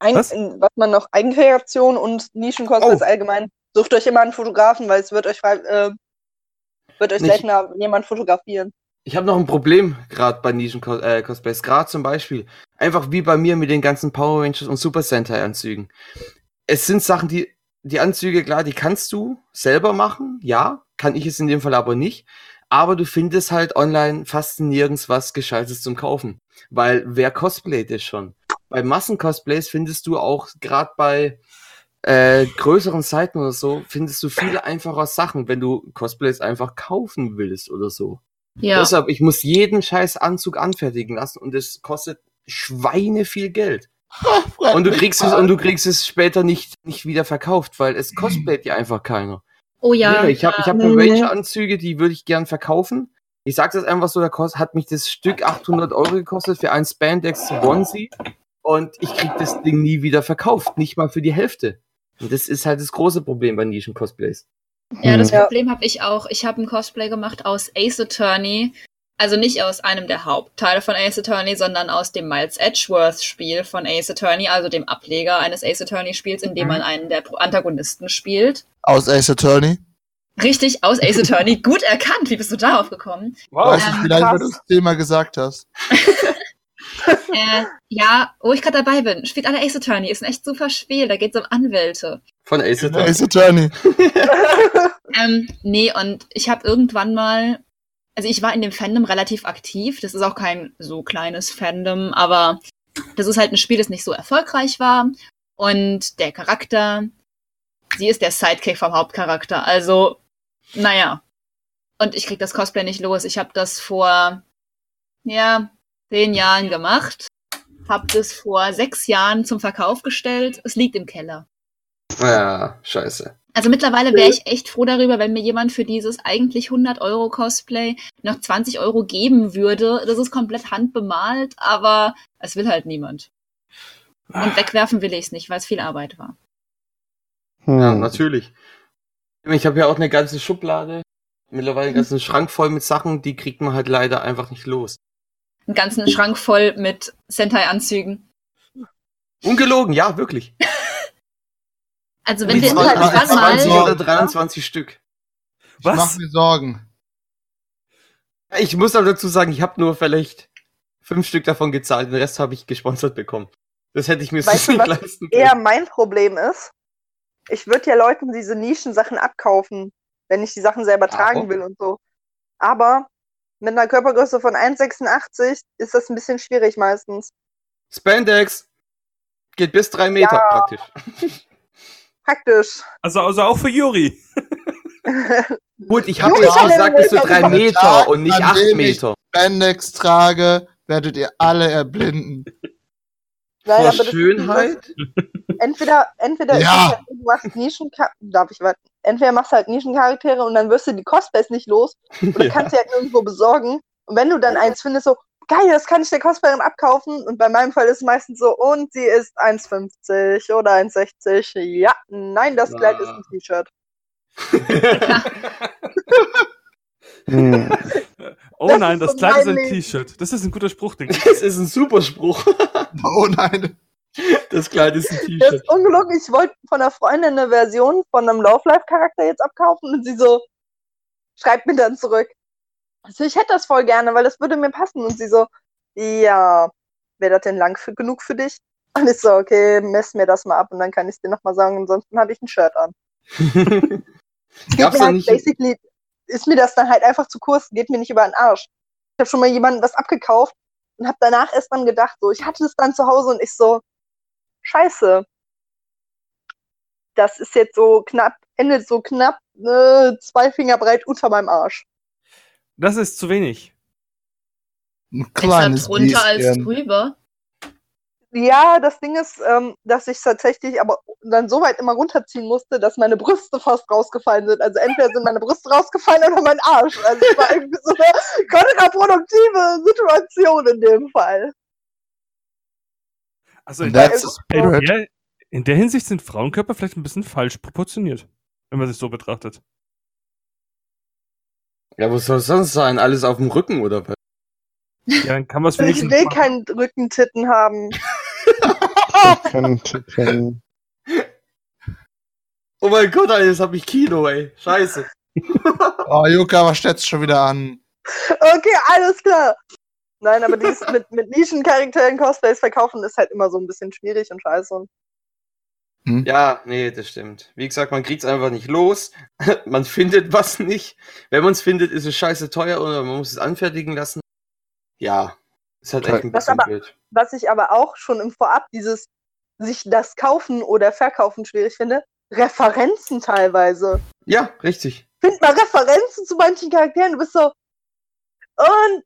ein, Was? was? man noch, Eigenkreation und Nischencosplays Oh. allgemein. Sucht euch immer einen Fotografen, weil es wird euch, frei- äh, wird euch Nicht- seltener jemand fotografieren. Ich habe noch ein Problem gerade bei Nischen-Cosplays. Gerade zum Beispiel, einfach wie bei mir mit den ganzen Power Rangers und Super Sentai-Anzügen. Es sind Sachen, die, die Anzüge, klar, die kannst du selber machen. Ja, kann ich es in dem Fall aber nicht. Aber du findest halt online fast nirgends was Gescheites zum Kaufen. Weil wer cosplayt es schon? Bei Massen-Cosplays findest du auch gerade bei äh, größeren Seiten oder so, findest du viele einfache Sachen, wenn du Cosplays einfach kaufen willst oder so. Ja. Deshalb, ich muss jeden scheiß Anzug anfertigen lassen und es kostet Schweine viel Geld. Und du kriegst es, und du kriegst es später nicht, nicht wieder verkauft, weil es cosplayt ja einfach keiner. Oh ja. Nee, ich habe ich hab Nee. Ranger-Anzüge, die würde ich gern verkaufen. Ich sag's jetzt einfach so, da kost, hat mich das Stück 800 Euro gekostet für ein Spandex Onesie und ich krieg das Ding nie wieder verkauft, nicht mal für die Hälfte. Und das ist halt das große Problem bei Nischen-Cosplays. Ja, das Ja. Problem habe ich auch. Ich habe ein Cosplay gemacht aus Ace Attorney. Also nicht aus einem der Hauptteile von Ace Attorney, sondern aus dem Miles Edgeworth Spiel von Ace Attorney, also dem Ableger eines Ace Attorney Spiels, in dem Mhm. man einen der Antagonisten spielt. Aus Ace Attorney. Richtig, aus Ace Attorney. Gut erkannt. Wie bist du darauf gekommen? Weiß nicht, Ähm, vielleicht, weil du das Thema gesagt hast. Äh, ja, wo ich gerade dabei bin, spielt alle Ace Attorney. Ist ein echt super Spiel. Da geht es um Anwälte. Von Ace Attorney. Ace Attorney. Ähm, nee, und ich habe irgendwann mal, also ich war in dem Fandom relativ aktiv. Das ist auch kein so kleines Fandom, aber das ist halt ein Spiel, das nicht so erfolgreich war. Und der Charakter, sie ist der Sidekick vom Hauptcharakter. Also, naja. Und ich krieg das Cosplay nicht los. Ich habe das vor, ja, zehn Jahren gemacht. Hab das vor sechs Jahren zum Verkauf gestellt. Es liegt im Keller. Ja, scheiße. Also mittlerweile wäre ich echt froh darüber, wenn mir jemand für dieses eigentlich 100 Euro Cosplay noch 20 Euro geben würde. Das ist komplett handbemalt, aber es will halt niemand. Und wegwerfen will ich es nicht, weil es viel Arbeit war. Ja, Hm. natürlich. Ich habe ja auch eine ganze Schublade, mittlerweile einen ganzen Schrank voll mit Sachen, die kriegt man halt leider einfach nicht los. Einen ganzen Schrank voll mit Sentai-Anzügen. Ungelogen, ja, wirklich. Also wenn wir irgendwann mal- 20 mal... oder 23 Stück. Ich mach Was? mir Sorgen. Ich muss aber dazu sagen, ich habe nur vielleicht fünf Stück davon gezahlt, den Rest habe ich gesponsert bekommen. Das hätte ich mir Weißt so du, nicht was leisten eher können. mein Problem ist, ich würde ja Leuten diese Nischensachen abkaufen, wenn ich die Sachen selber tragen Warum? will und so. Aber mit einer Körpergröße von 1,86 ist das ein bisschen schwierig meistens. Spandex geht bis drei Meter Ja. praktisch. Praktisch. Also, also auch für Juri. Gut, ich habe ich hab gesagt, bis zu drei Meter Meter Tag, und nicht acht dem ich- Meter. Spandex trage, werdet ihr alle erblinden. Nein, Vor Schönheit? entweder, entweder Ja. halt, du machst Nischencharaktere, darf ich warten? Entweder machst du halt Nischencharaktere und dann wirst du die Cosplays nicht los oder Ja. kannst sie halt nirgendwo besorgen. Und wenn du dann eins findest, so, geil, das kann ich der Cosplayerin abkaufen. Und bei meinem Fall ist es meistens so, und sie ist 1,50 oder 1,60. Ja, nein, das Kleid ist ein T-Shirt. Hm. Oh Das nein, das so Kleid ist ein. T-Shirt. Das ist ein guter Spruch, denke ich. Das ist ein super Spruch. Oh nein. Das Kleid ist ein Das T-Shirt. ist ungelogen. Ich wollte von einer Freundin eine Version von einem Love-Life-Charakter jetzt abkaufen und sie so, schreibt mir dann zurück. Also ich hätte das voll gerne, weil das würde mir passen. Und sie so, ja, wäre das denn lang für, genug für dich? Und ich so, okay, mess mir das mal ab und dann kann ich es dir nochmal sagen. Ansonsten habe ich ein Shirt an. Gab's halt nicht. basically, ist mir das dann halt einfach zu kurz, geht mir nicht über den Arsch. Ich habe schon mal jemandem was abgekauft und habe danach erst dann gedacht, so, ich hatte es dann zu Hause und ich so, scheiße. Das ist jetzt so knapp, endet so knapp äh, zwei Finger breit unter meinem Arsch. Das ist zu wenig. Ein Besser kleines drunter als drüber. Ja, das Ding ist, ähm, dass ich tatsächlich aber dann so weit immer runterziehen musste, dass meine Brüste fast rausgefallen sind. Also entweder sind meine Brüste rausgefallen oder mein Arsch. Also es war irgendwie so eine kontraproduktive Situation in dem Fall. Also in, der, in, der, in der Hinsicht sind Frauenkörper vielleicht ein bisschen falsch proportioniert, wenn man sich so betrachtet. Ja, was soll sonst sein? Alles auf dem Rücken oder was? Ja, dann kann man es Ich will keinen Rückentitten haben. Können. Oh mein Gott, Alter, jetzt hab ich Kino, ey. Scheiße. Oh, Yuka, was stellst du schon wieder an? Okay, alles klar. Nein, aber dieses mit, mit Nischencharakteren Cosplays verkaufen ist halt immer so ein bisschen schwierig und scheiße. Ja, nee, das stimmt. Wie gesagt, man kriegt's einfach nicht los. man findet was nicht. Wenn man's findet, ist es scheiße teuer oder man muss es anfertigen lassen. Ja, ist halt echt ein Was bisschen aber- blöd. Was ich aber auch schon im Vorab dieses sich das kaufen oder verkaufen schwierig finde, Referenzen teilweise. Ja, richtig. Find mal Referenzen zu manchen Charakteren. Du bist so. Und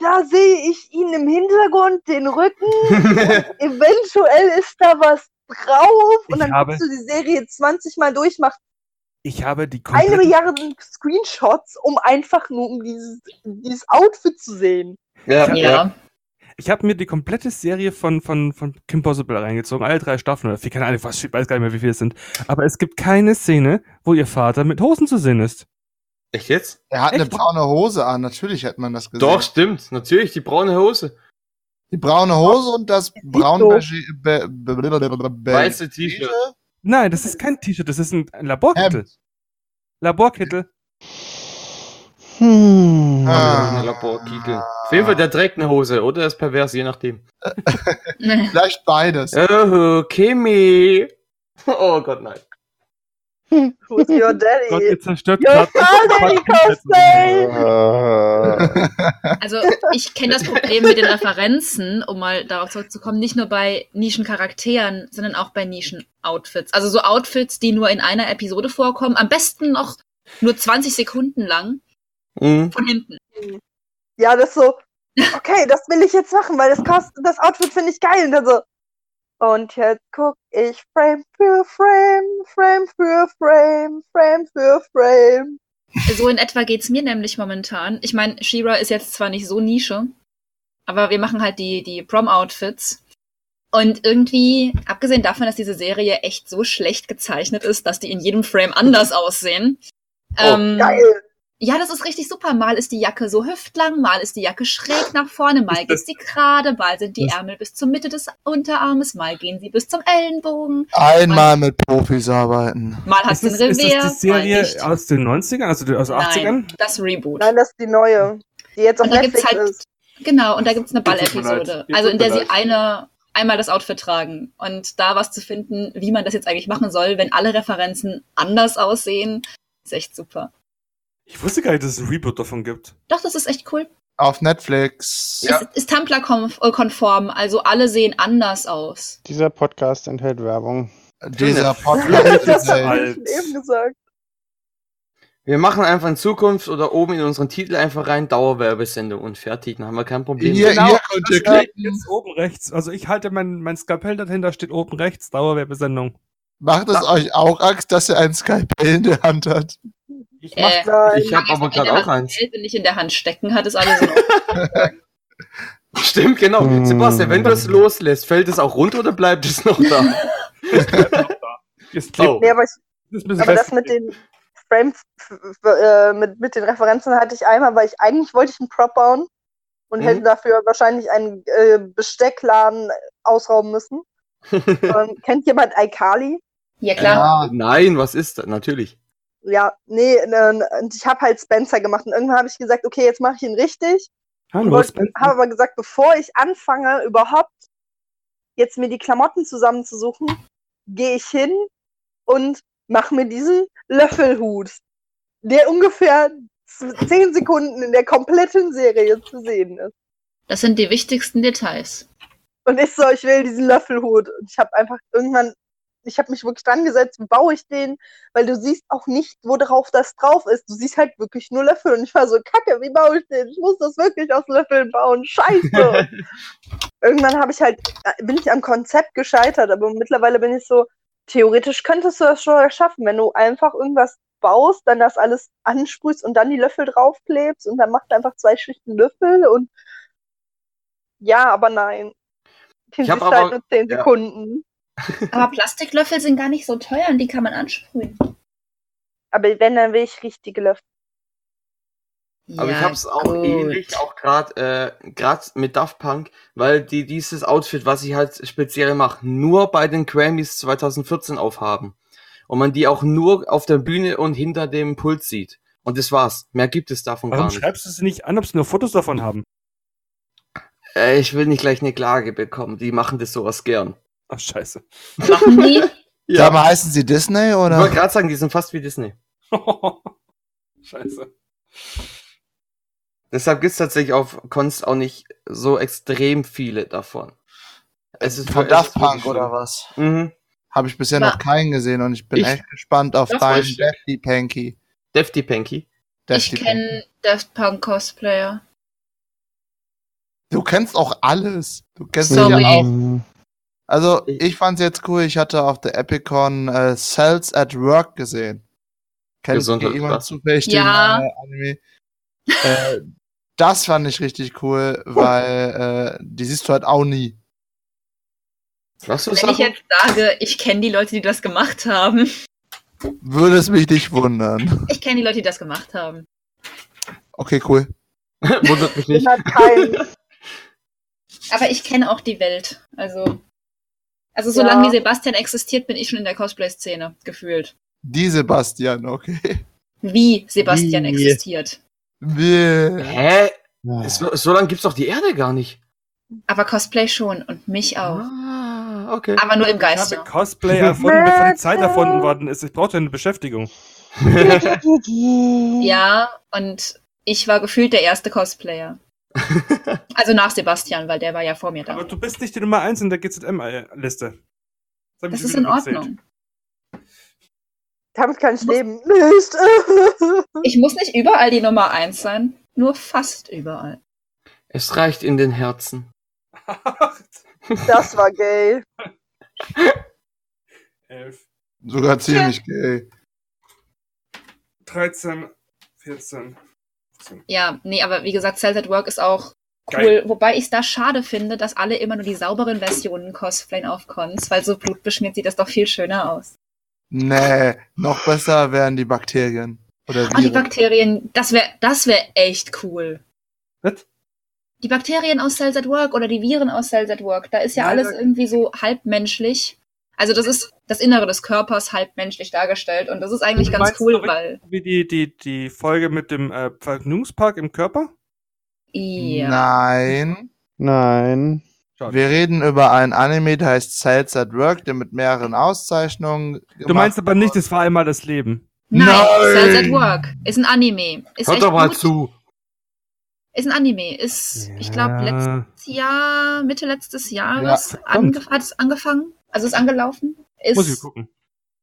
da sehe ich ihn im Hintergrund, den Rücken. Eventuell ist da was drauf. Und Ich dann habe- guckst du die Serie 20 Mal durch, machst Ich habe die eine komplette, Milliarde Screenshots, um einfach nur um dieses, dieses Outfit zu sehen. ja, ja. Ja. ich habe mir die komplette Serie von, von, von Kim Possible reingezogen, alle drei Staffeln oder vier, keine Ahnung, was, ich weiß gar nicht mehr, wie viele es sind. Aber es gibt keine Szene, wo ihr Vater mit Hosen zu sehen ist. Echt jetzt? Er hat eine Echt? braune Hose an, natürlich hätte man das gesehen. Doch, stimmt. Natürlich, die braune Hose. Die braune Hose und das braun so. beige- be- be- be- be- be- be- Weiße T-Shirt. Nein, das ist kein T-Shirt, das ist ein Laborkittel. Laborkittel. Hm. Ah. Eine Laborkiekel. Auf jeden Fall, der trägt eine Hose oder er ist pervers, je nachdem. Vielleicht beides. Oh, Kimi. Oh Gott, nein. Who's your Gott, daddy? ihr zerstört Your gerade father, Cosplay! Also ich kenne das Problem mit den Referenzen, um mal darauf zurückzukommen, nicht nur bei Nischencharakteren, sondern auch bei Nischen-Outfits. Also so Outfits, die nur in einer Episode vorkommen, am besten noch nur 20 Sekunden lang Mhm. von hinten. Ja, das so, okay, das will ich jetzt machen, weil das kostet, das Outfit finde ich geil. Und dann so, und jetzt guck ich Frame für Frame, Frame für Frame, Frame für Frame. So in etwa geht's mir nämlich momentan. Ich meine, She-Ra ist jetzt zwar nicht so Nische, aber wir machen halt die, die Prom-Outfits. Und irgendwie, abgesehen davon, dass diese Serie echt so schlecht gezeichnet ist, dass die in jedem Frame anders aussehen. ähm, Geil. Ja, das ist richtig super. Mal ist die Jacke so hüftlang, mal ist die Jacke schräg nach vorne, mal Ist geht sie gerade, mal sind die Ärmel bis zur Mitte des Unterarmes, mal gehen sie bis zum Ellenbogen, Einmal mit Profis arbeiten. mal hat Ist sie das, ein ist Revier, das die Serie mal aus den 90ern, also aus den 80ern? Nein, das Reboot. Nein, das ist die neue, die jetzt auf Und da gibt's Netflix halt, ist. genau, und da gibt's eine Ihr tut mir Ballepisode. Also in der sie eine, einmal das Outfit tragen. Und da was zu finden, wie man das jetzt eigentlich machen soll, wenn alle Referenzen anders aussehen, ist echt super. Ich wusste gar nicht, dass es ein Reboot davon gibt. Doch, das ist echt cool. Auf Netflix. Ja. Es ist Tumblr-konform, also alle sehen anders aus. Dieser Podcast enthält Werbung. Dieser Ich Podcast. ist, alt. ey, Alt. Eben gesagt. Wir machen einfach in Zukunft oder oben in unseren Titel einfach rein Dauerwerbesendung und fertig. Dann haben wir kein Problem. Hier, Genau, hier könnt ihr Das klicken. jetzt oben rechts. Also ich halte mein, mein Skalpell dahinter, steht oben rechts, Dauerwerbesendung. Macht es euch auch Angst, dass ihr ein Skalpell in der Hand hat? Ich mach Äh, Nein. Ich habe aber gerade auch eins. hält und nicht in der Hand stecken hat, ist alles in Ordnung. Stimmt, genau. Hm. Sebastian, wenn du es loslässt, fällt es auch runter oder bleibt es noch da? Jetzt klebt Oh. Nee, aber, ich, es bisschen aber das mit den Frames, äh, mit, mit den Referenzen hatte ich einmal, weil ich eigentlich wollte ich einen Prop bauen und Mhm. hätte dafür wahrscheinlich einen äh, Besteckladen ausrauben müssen. ähm, kennt jemand iCarly? Ja, klar. Ja, Nein, was ist das? Natürlich. Ja, nee, und ich habe halt Spencer gemacht und irgendwann habe ich gesagt, okay, jetzt mache ich ihn richtig. Hallo, Wollte- Spencer. Habe aber gesagt, bevor ich anfange, überhaupt jetzt mir die Klamotten zusammenzusuchen, gehe ich hin und mache mir diesen Löffelhut, der ungefähr zehn Sekunden in der kompletten Serie zu sehen ist. Das sind die wichtigsten Details. Und ich so, ich will diesen Löffelhut. Und ich habe einfach irgendwann, ich habe mich wirklich dran gesetzt, wie baue ich den, weil du siehst auch nicht, wo drauf das drauf ist. Du siehst halt wirklich nur Löffel. Und ich war so, kacke, wie baue ich den? Ich muss das wirklich aus Löffeln bauen. Scheiße. irgendwann habe ich halt, äh, bin ich am Konzept gescheitert, aber mittlerweile bin ich so, theoretisch könntest du das schon schaffen, wenn du einfach irgendwas baust, dann das alles ansprühst und dann die Löffel draufklebst und dann macht einfach zwei Schichten Löffel und ja, aber nein. Den Ich hab siehst du halt aber- nur 10 ja. Sekunden. Aber Plastiklöffel sind gar nicht so teuer und die kann man ansprühen. Aber wenn, dann will ich richtige Löffel. Aber ich hab's auch ähnlich, auch gerade äh, grad mit Daft Punk, weil die dieses Outfit, was ich halt speziell mache, nur bei den Grammys 2014 aufhaben. Und man die auch nur auf der Bühne und hinter dem Pult sieht. Und das war's. Mehr gibt es davon Warum gar nicht. schreibst du sie nicht an, ob sie nur Fotos davon haben? Äh, ich will nicht gleich eine Klage bekommen. Die machen das sowas gern. Ach, scheiße. Machen die? Sag mal, heißen sie Disney Ich oder? wollte gerade sagen, die sind fast wie Disney. scheiße. Deshalb gibt's tatsächlich auf Cons auch nicht so extrem viele davon. Es ist Von es Daft Punk oder was? Mhm. Habe ich bisher Aber- noch keinen gesehen und ich bin Ich- echt gespannt auf deinen Defty Panky. Defty Panky. Ich kenne Daft Punk Cosplayer. Du kennst auch alles. Du kennst Sorry. ja auch. Also, Ich- fand's jetzt cool. Ich hatte auf der Epicon äh, Cells at Work gesehen. Kennt Gesundheit, jemand was? zufällig Ja. den äh, Anime? äh, das fand ich richtig cool, weil äh, die siehst du halt auch nie. Was Wenn ich jetzt sage, ich kenne die Leute, die das gemacht haben. Würde es mich nicht wundern. Ich kenne die Leute, die das gemacht haben. Okay, cool. Wundert mich Ich nicht. Aber ich kenne auch die Welt. Also, also Ja. solange wie Sebastian existiert, bin ich schon in der Cosplay-Szene gefühlt. Die Sebastian, okay. Wie Sebastian Wie? existiert. Bäh. Hä? Ja. So, so lange gibt's doch die Erde gar nicht. Aber Cosplay schon und mich auch. Ah, okay. Aber nur im Ich Geiste. habe Cosplay erfunden, bevor die Zeit erfunden worden ist. Ich brauchte eine Beschäftigung. Ja, und ich war gefühlt der erste Cosplayer. Also nach Sebastian, weil der war ja vor mir Aber da. du bist nicht die Nummer 1 in der GZM-Liste. Das ist in Ordnung. Damit kann ich leben. Nicht. Ich muss nicht überall die Nummer eins sein, nur fast überall. Es reicht in den Herzen. Das war gay. 11, Sogar ziemlich gay. 13, 14. Ja, nee, aber wie gesagt, Cells at Work ist auch cool. Geil. Wobei ich es da schade finde, dass alle immer nur die sauberen Versionen cosplayen auf Cons, weil so blutbeschmiert sieht das doch viel schöner aus. Nee, noch besser wären die Bakterien. Oder Ah, die Viren. Bakterien, das wäre das wär echt cool. Was? Die Bakterien aus Cells at Work oder die Viren aus Cells at Work, da ist ja Nein, alles irgendwie so halbmenschlich. Also das ist das Innere des Körpers halbmenschlich dargestellt und das ist eigentlich ganz cool, weil Wie die, die, die Folge mit dem äh, Vergnügungspark im Körper? ja. Nein. Nein. Wir reden über einen Anime, der heißt Cells at Work, der mit mehreren Auszeichnungen. Du meinst aber nicht, es war einmal das Leben. Nein, Nein! Cells at Work ist ein Anime. Ist Hört echt doch mal gut. zu. Ist ein Anime. Ist, ich glaube, letztes Jahr, Mitte letztes Jahres angef hat es angefangen. Also ist angelaufen. Muss ich Ist gucken.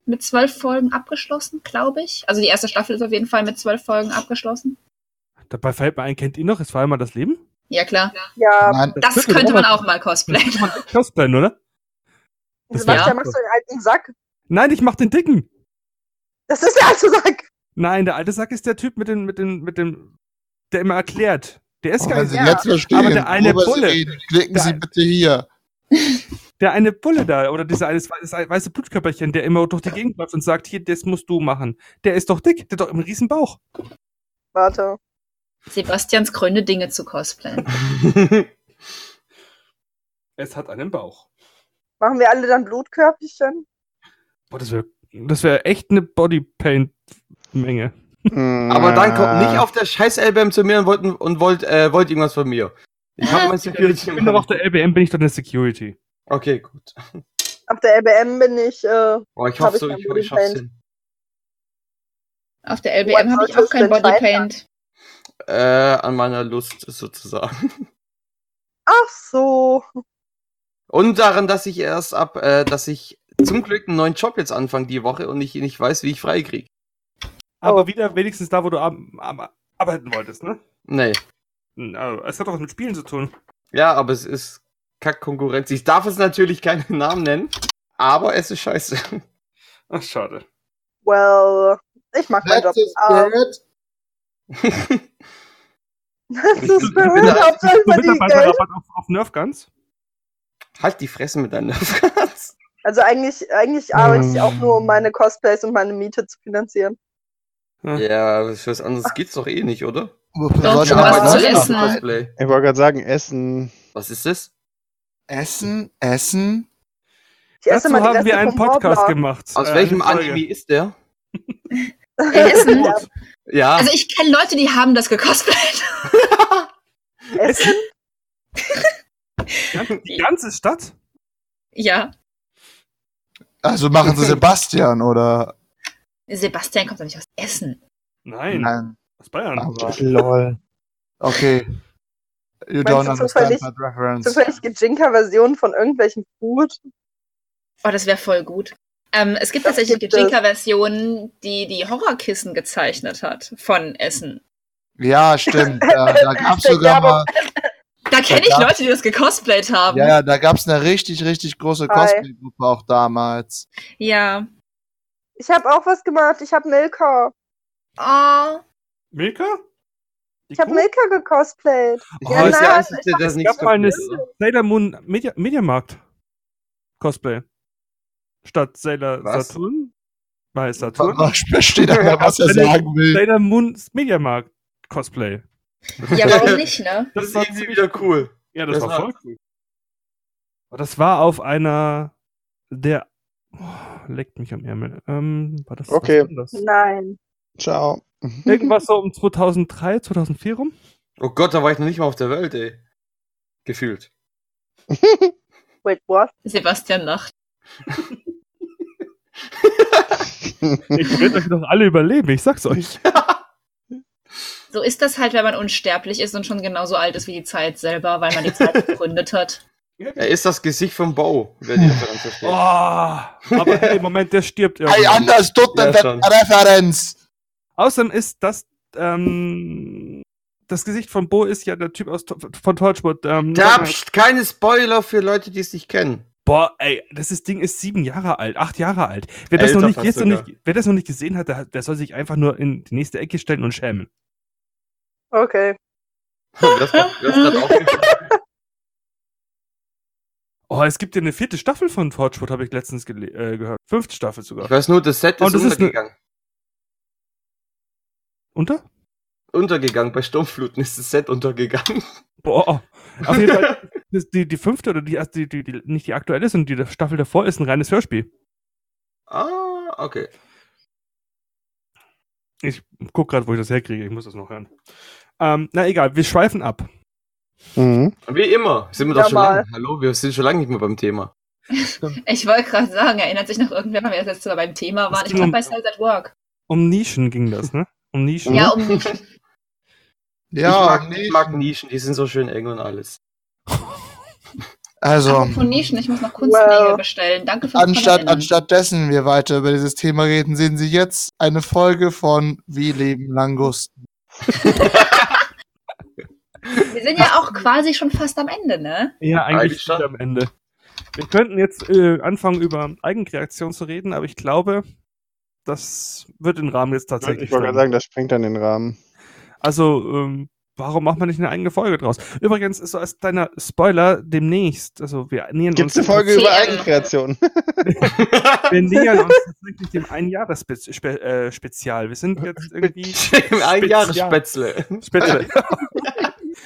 mit zwölf Folgen abgeschlossen, glaube ich. Also die erste Staffel ist auf jeden Fall mit zwölf Folgen abgeschlossen. Dabei fällt mir ein, kennt ihr noch, es war einmal das Leben? Ja, klar. Ja, Nein, Das könnte könnte man auch mal cosplayen. Cosplayen, oder? Das Sebastian, ja. machst du den alten Sack? Nein, ich mach den dicken. Das ist der alte Sack. Nein, der alte Sack ist der Typ mit dem, mit dem, mit dem, der immer erklärt. Der ist Oh, gar nicht, Ja. Aber der eine worüber Sie Bulle- reden, klicken der Sie bitte hier. der eine Bulle da, oder dieser eine weiße, weiße Blutkörperchen, der immer durch die Gegend läuft und sagt, hier, das musst du machen. Der ist doch dick, der hat doch einen riesen Bauch. Warte. Sebastians Gründe, Dinge zu cosplayen. Es hat einen Bauch. Machen wir alle dann Blutkörperchen? Boah, das wäre das wär echt eine Bodypaint-Menge. Aber dann kommt nicht auf der scheiß LBM zu mir und wollt, und wollt, äh, wollt irgendwas von mir. Ich hab mein Security. Ich bin doch auf der LBM, bin ich doch eine Security. Okay, gut. Auf der LBM bin ich, äh, Boah, ich hoffe ich so, ich, ich schaff's hin. Auf der LBM habe ich auch kein? Bodypaint. Äh, an meiner Lust sozusagen. ach so. Und daran, dass ich erst ab, äh, dass ich zum Glück einen neuen Job jetzt anfange die Woche und ich nicht weiß, wie ich frei krieg. Aber Oh. wieder wenigstens da, wo du ar ar arbeiten wolltest, ne? Nee. Na, Es hat doch was mit Spielen zu tun. Ja, aber es ist Kack-Konkurrenz. Ich darf es natürlich keinen Namen nennen, aber es ist scheiße. Ach, schade. Well, ich mag meinen Job. Spirit. Ich bin spirit. Hauptsache Du verdient Geld. Auf, auf Nerf Guns? halt die Fresse mit deinen Nerfguns. Also eigentlich, eigentlich arbeite ich auch nur, um meine Cosplays und meine Miete zu finanzieren. Ja, für was anderes geht's doch eh nicht, oder? Doch, du das zu essen. Ich wollte gerade sagen, Essen. Was ist das? Essen, Essen. Ich esse Dazu haben wir einen Podcast gemacht. Aus Äh, welchem. Anime ist der? Essen? Ja. Also ich kenne Leute, die haben das gecosplayt. Essen? Die ganze- Die ganze Stadt? ja. Also machen Sie Sebastian oder? Sebastian kommt doch nicht aus Essen. Nein, Nein. aus Bayern. Aber, Lol. okay. You Meinst don't du understand zufällig- that reference. Zufällig Gejinka-Versionen von irgendwelchen Food? Oh, das wäre voll gut. Ähm, es gibt Das tatsächlich es. Gejinka-Versionen, die die Horrorkissen gezeichnet hat von Essen. Ja, stimmt. Da, da gab's Der sogar mal, Da kenne ich. Leute, die das gecosplayt haben. ja, ja, da gab's eine richtig, richtig große. Cosplay-Gruppe auch damals. Ja. Ich habe auch was gemacht. Ich habe Milka. Oh, Milka? Ich habe? Milka gecosplayt. Oh, Ja, ist ja ich der das Es nichts gab mal eine? Sailor Moon Media, Mediamarkt Cosplay. Statt Sailor Was? Saturn. Bei Saturn. Was versteht aber, was er sagen will. Sailor Moon Mediamarkt Cosplay. ja, warum nicht, ne? Das ist war irgendwie wieder cool. Ja, das, Das war war- voll cool. Aber das war auf einer der. Oh, leckt mich am Ärmel. Ähm, war das Okay. Nein. Ciao. Irgendwas so um 2003, 2004 rum. Oh Gott, da war ich noch nicht mal auf der Welt, ey. Gefühlt. Wait, what? Sebastian lacht. Ich werde euch doch alle überleben, ich sag's euch. So ist das halt, wenn man unsterblich ist und schon genauso alt ist wie die Zeit selber, weil man die Zeit gegründet hat. Er ist das Gesicht vom Bo, wer die Referenz versteht. Oh, aber hey, Moment, der stirbt Hey, irgendwann. anders tut Ja, eine schon. Referenz. Außerdem ist das, ähm, das Gesicht von Bo ist ja der Typ aus, von Torchwood. Ähm, Da pst, keine Spoiler für Leute, die es nicht kennen. Boah, ey, das ist, Ding ist sieben Jahre alt, acht Jahre alt. Wer das, Älter noch nicht, noch nicht, wer das noch nicht gesehen hat, der, der soll sich einfach nur in die nächste Ecke stellen und schämen. Okay. Das, das Oh, es gibt ja eine vierte Staffel von Torchwood, habe ich letztens äh, gehört. Fünfte Staffel sogar. ich weiß nur, das Set Oh, ist das ist ne- untergegangen. Unter? Untergegangen. Bei Sturmfluten ist das Set untergegangen. Boah. Auf jeden Fall, die, die fünfte oder die, erste- die, die, die, nicht die aktuelle ist, sondern die Staffel davor ist ein reines Hörspiel. Ah, okay. Ich guck gerade, wo ich das herkriege. Ich muss das noch hören. Ähm, na egal, wir schweifen ab. Mhm. Wie immer. Sind wir Ja, doch schon mal. lange. Hallo, wir sind schon lange nicht mehr beim Thema. Ich wollte gerade sagen, erinnert sich noch irgendwer, wann wir das letzte Mal beim Thema waren? Ich glaube um- bei Cells at Work. Um Nischen ging das, ne? Um Nischen. Ja, um ich, Ja, mag, nee. ich mag Nischen, die sind so schön eng und alles. Also, von Nischen, ich muss noch Kunstnägel Well. bestellen. Danke fürs anstatt, anstatt dessen wir weiter über dieses Thema reden, sehen Sie jetzt eine Folge von Wie leben Langusten. Wir sind ja auch quasi schon fast am Ende, ne? Ja, eigentlich schon am Ende. Wir könnten jetzt äh, anfangen, über Eigenkreation zu reden, aber ich glaube, das wird den Rahmen jetzt tatsächlich. Ich wollte gerade sagen, das sprengt dann den Rahmen. Also, ähm, warum macht man nicht eine eigene Folge draus? Übrigens ist so als kleiner Spoiler demnächst, also wir nähern Gibt es uns. eine Folge über. Eigenkreation? Wir nähern uns tatsächlich dem Einjahres-Spezial. Wir sind jetzt irgendwie. Ein Jahre Spezial. Spätzle.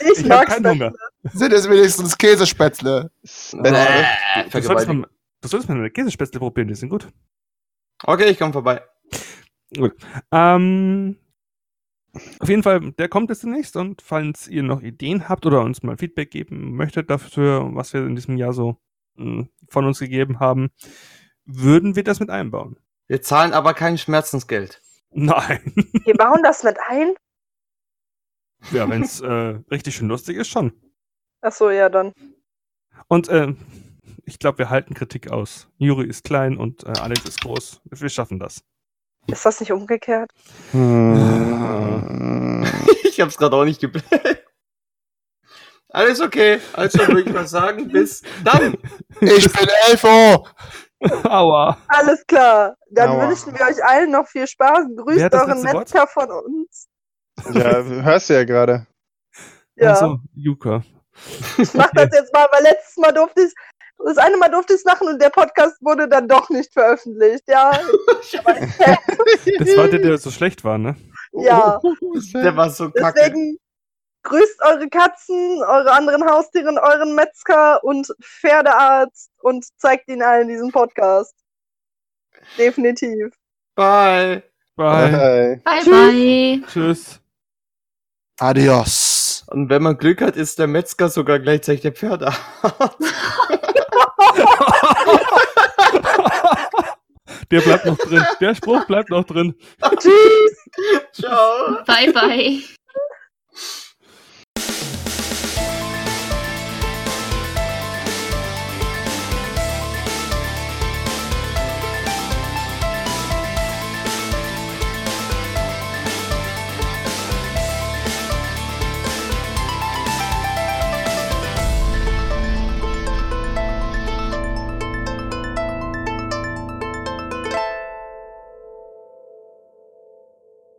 Ich, Ich habe mag's keinen nicht. Hunger. Sind es wenigstens Käsespätzle? Spätzle. Du solltest, mal, du solltest mal eine Käsespätzle probieren, die sind gut. Okay, ich komme vorbei. Ähm, auf jeden Fall, der kommt jetzt demnächst und falls ihr noch Ideen habt oder uns mal Feedback geben möchtet dafür, was wir in diesem Jahr so mh, von uns gegeben haben, würden wir das mit einbauen. Wir zahlen aber kein Schmerzensgeld. Nein. Wir bauen das mit ein? ja, wenn es äh, richtig schön lustig ist, schon. Achso, ja, dann. Und äh, ich glaube, wir halten Kritik aus. Juri ist klein und äh, Alex ist groß. Wir schaffen das. Ist das nicht umgekehrt? Hm. Ich hab's gerade auch nicht geblickt. Alles okay. Also würde ich mal sagen, bis dann. Ich bin Elfo! Aua. Alles klar. Dann Aua. wünschen wir euch allen noch viel Spaß. Grüßt euren letzte Wort? Metzger von uns. Ja, hörst du ja gerade. Ja. Also, Juka. Ich mach das jetzt mal, weil letztes Mal durfte ich das eine Mal durfte ich es machen und der Podcast wurde dann doch nicht veröffentlicht. Ja, Das war der, der so schlecht war, ne? ja. Der war so kacke. Deswegen grüßt eure Katzen, eure anderen Haustiere, euren Metzger und Pferdearzt und zeigt ihnen allen diesen Podcast. Definitiv. Bye. Bye. Bye. Bye, bye. Tschüss. Adios. Und wenn man Glück hat, ist der Metzger sogar gleichzeitig der Pferdearzt. Der bleibt noch drin. Der Spruch bleibt noch drin. Tschüss. Ciao. Bye, bye.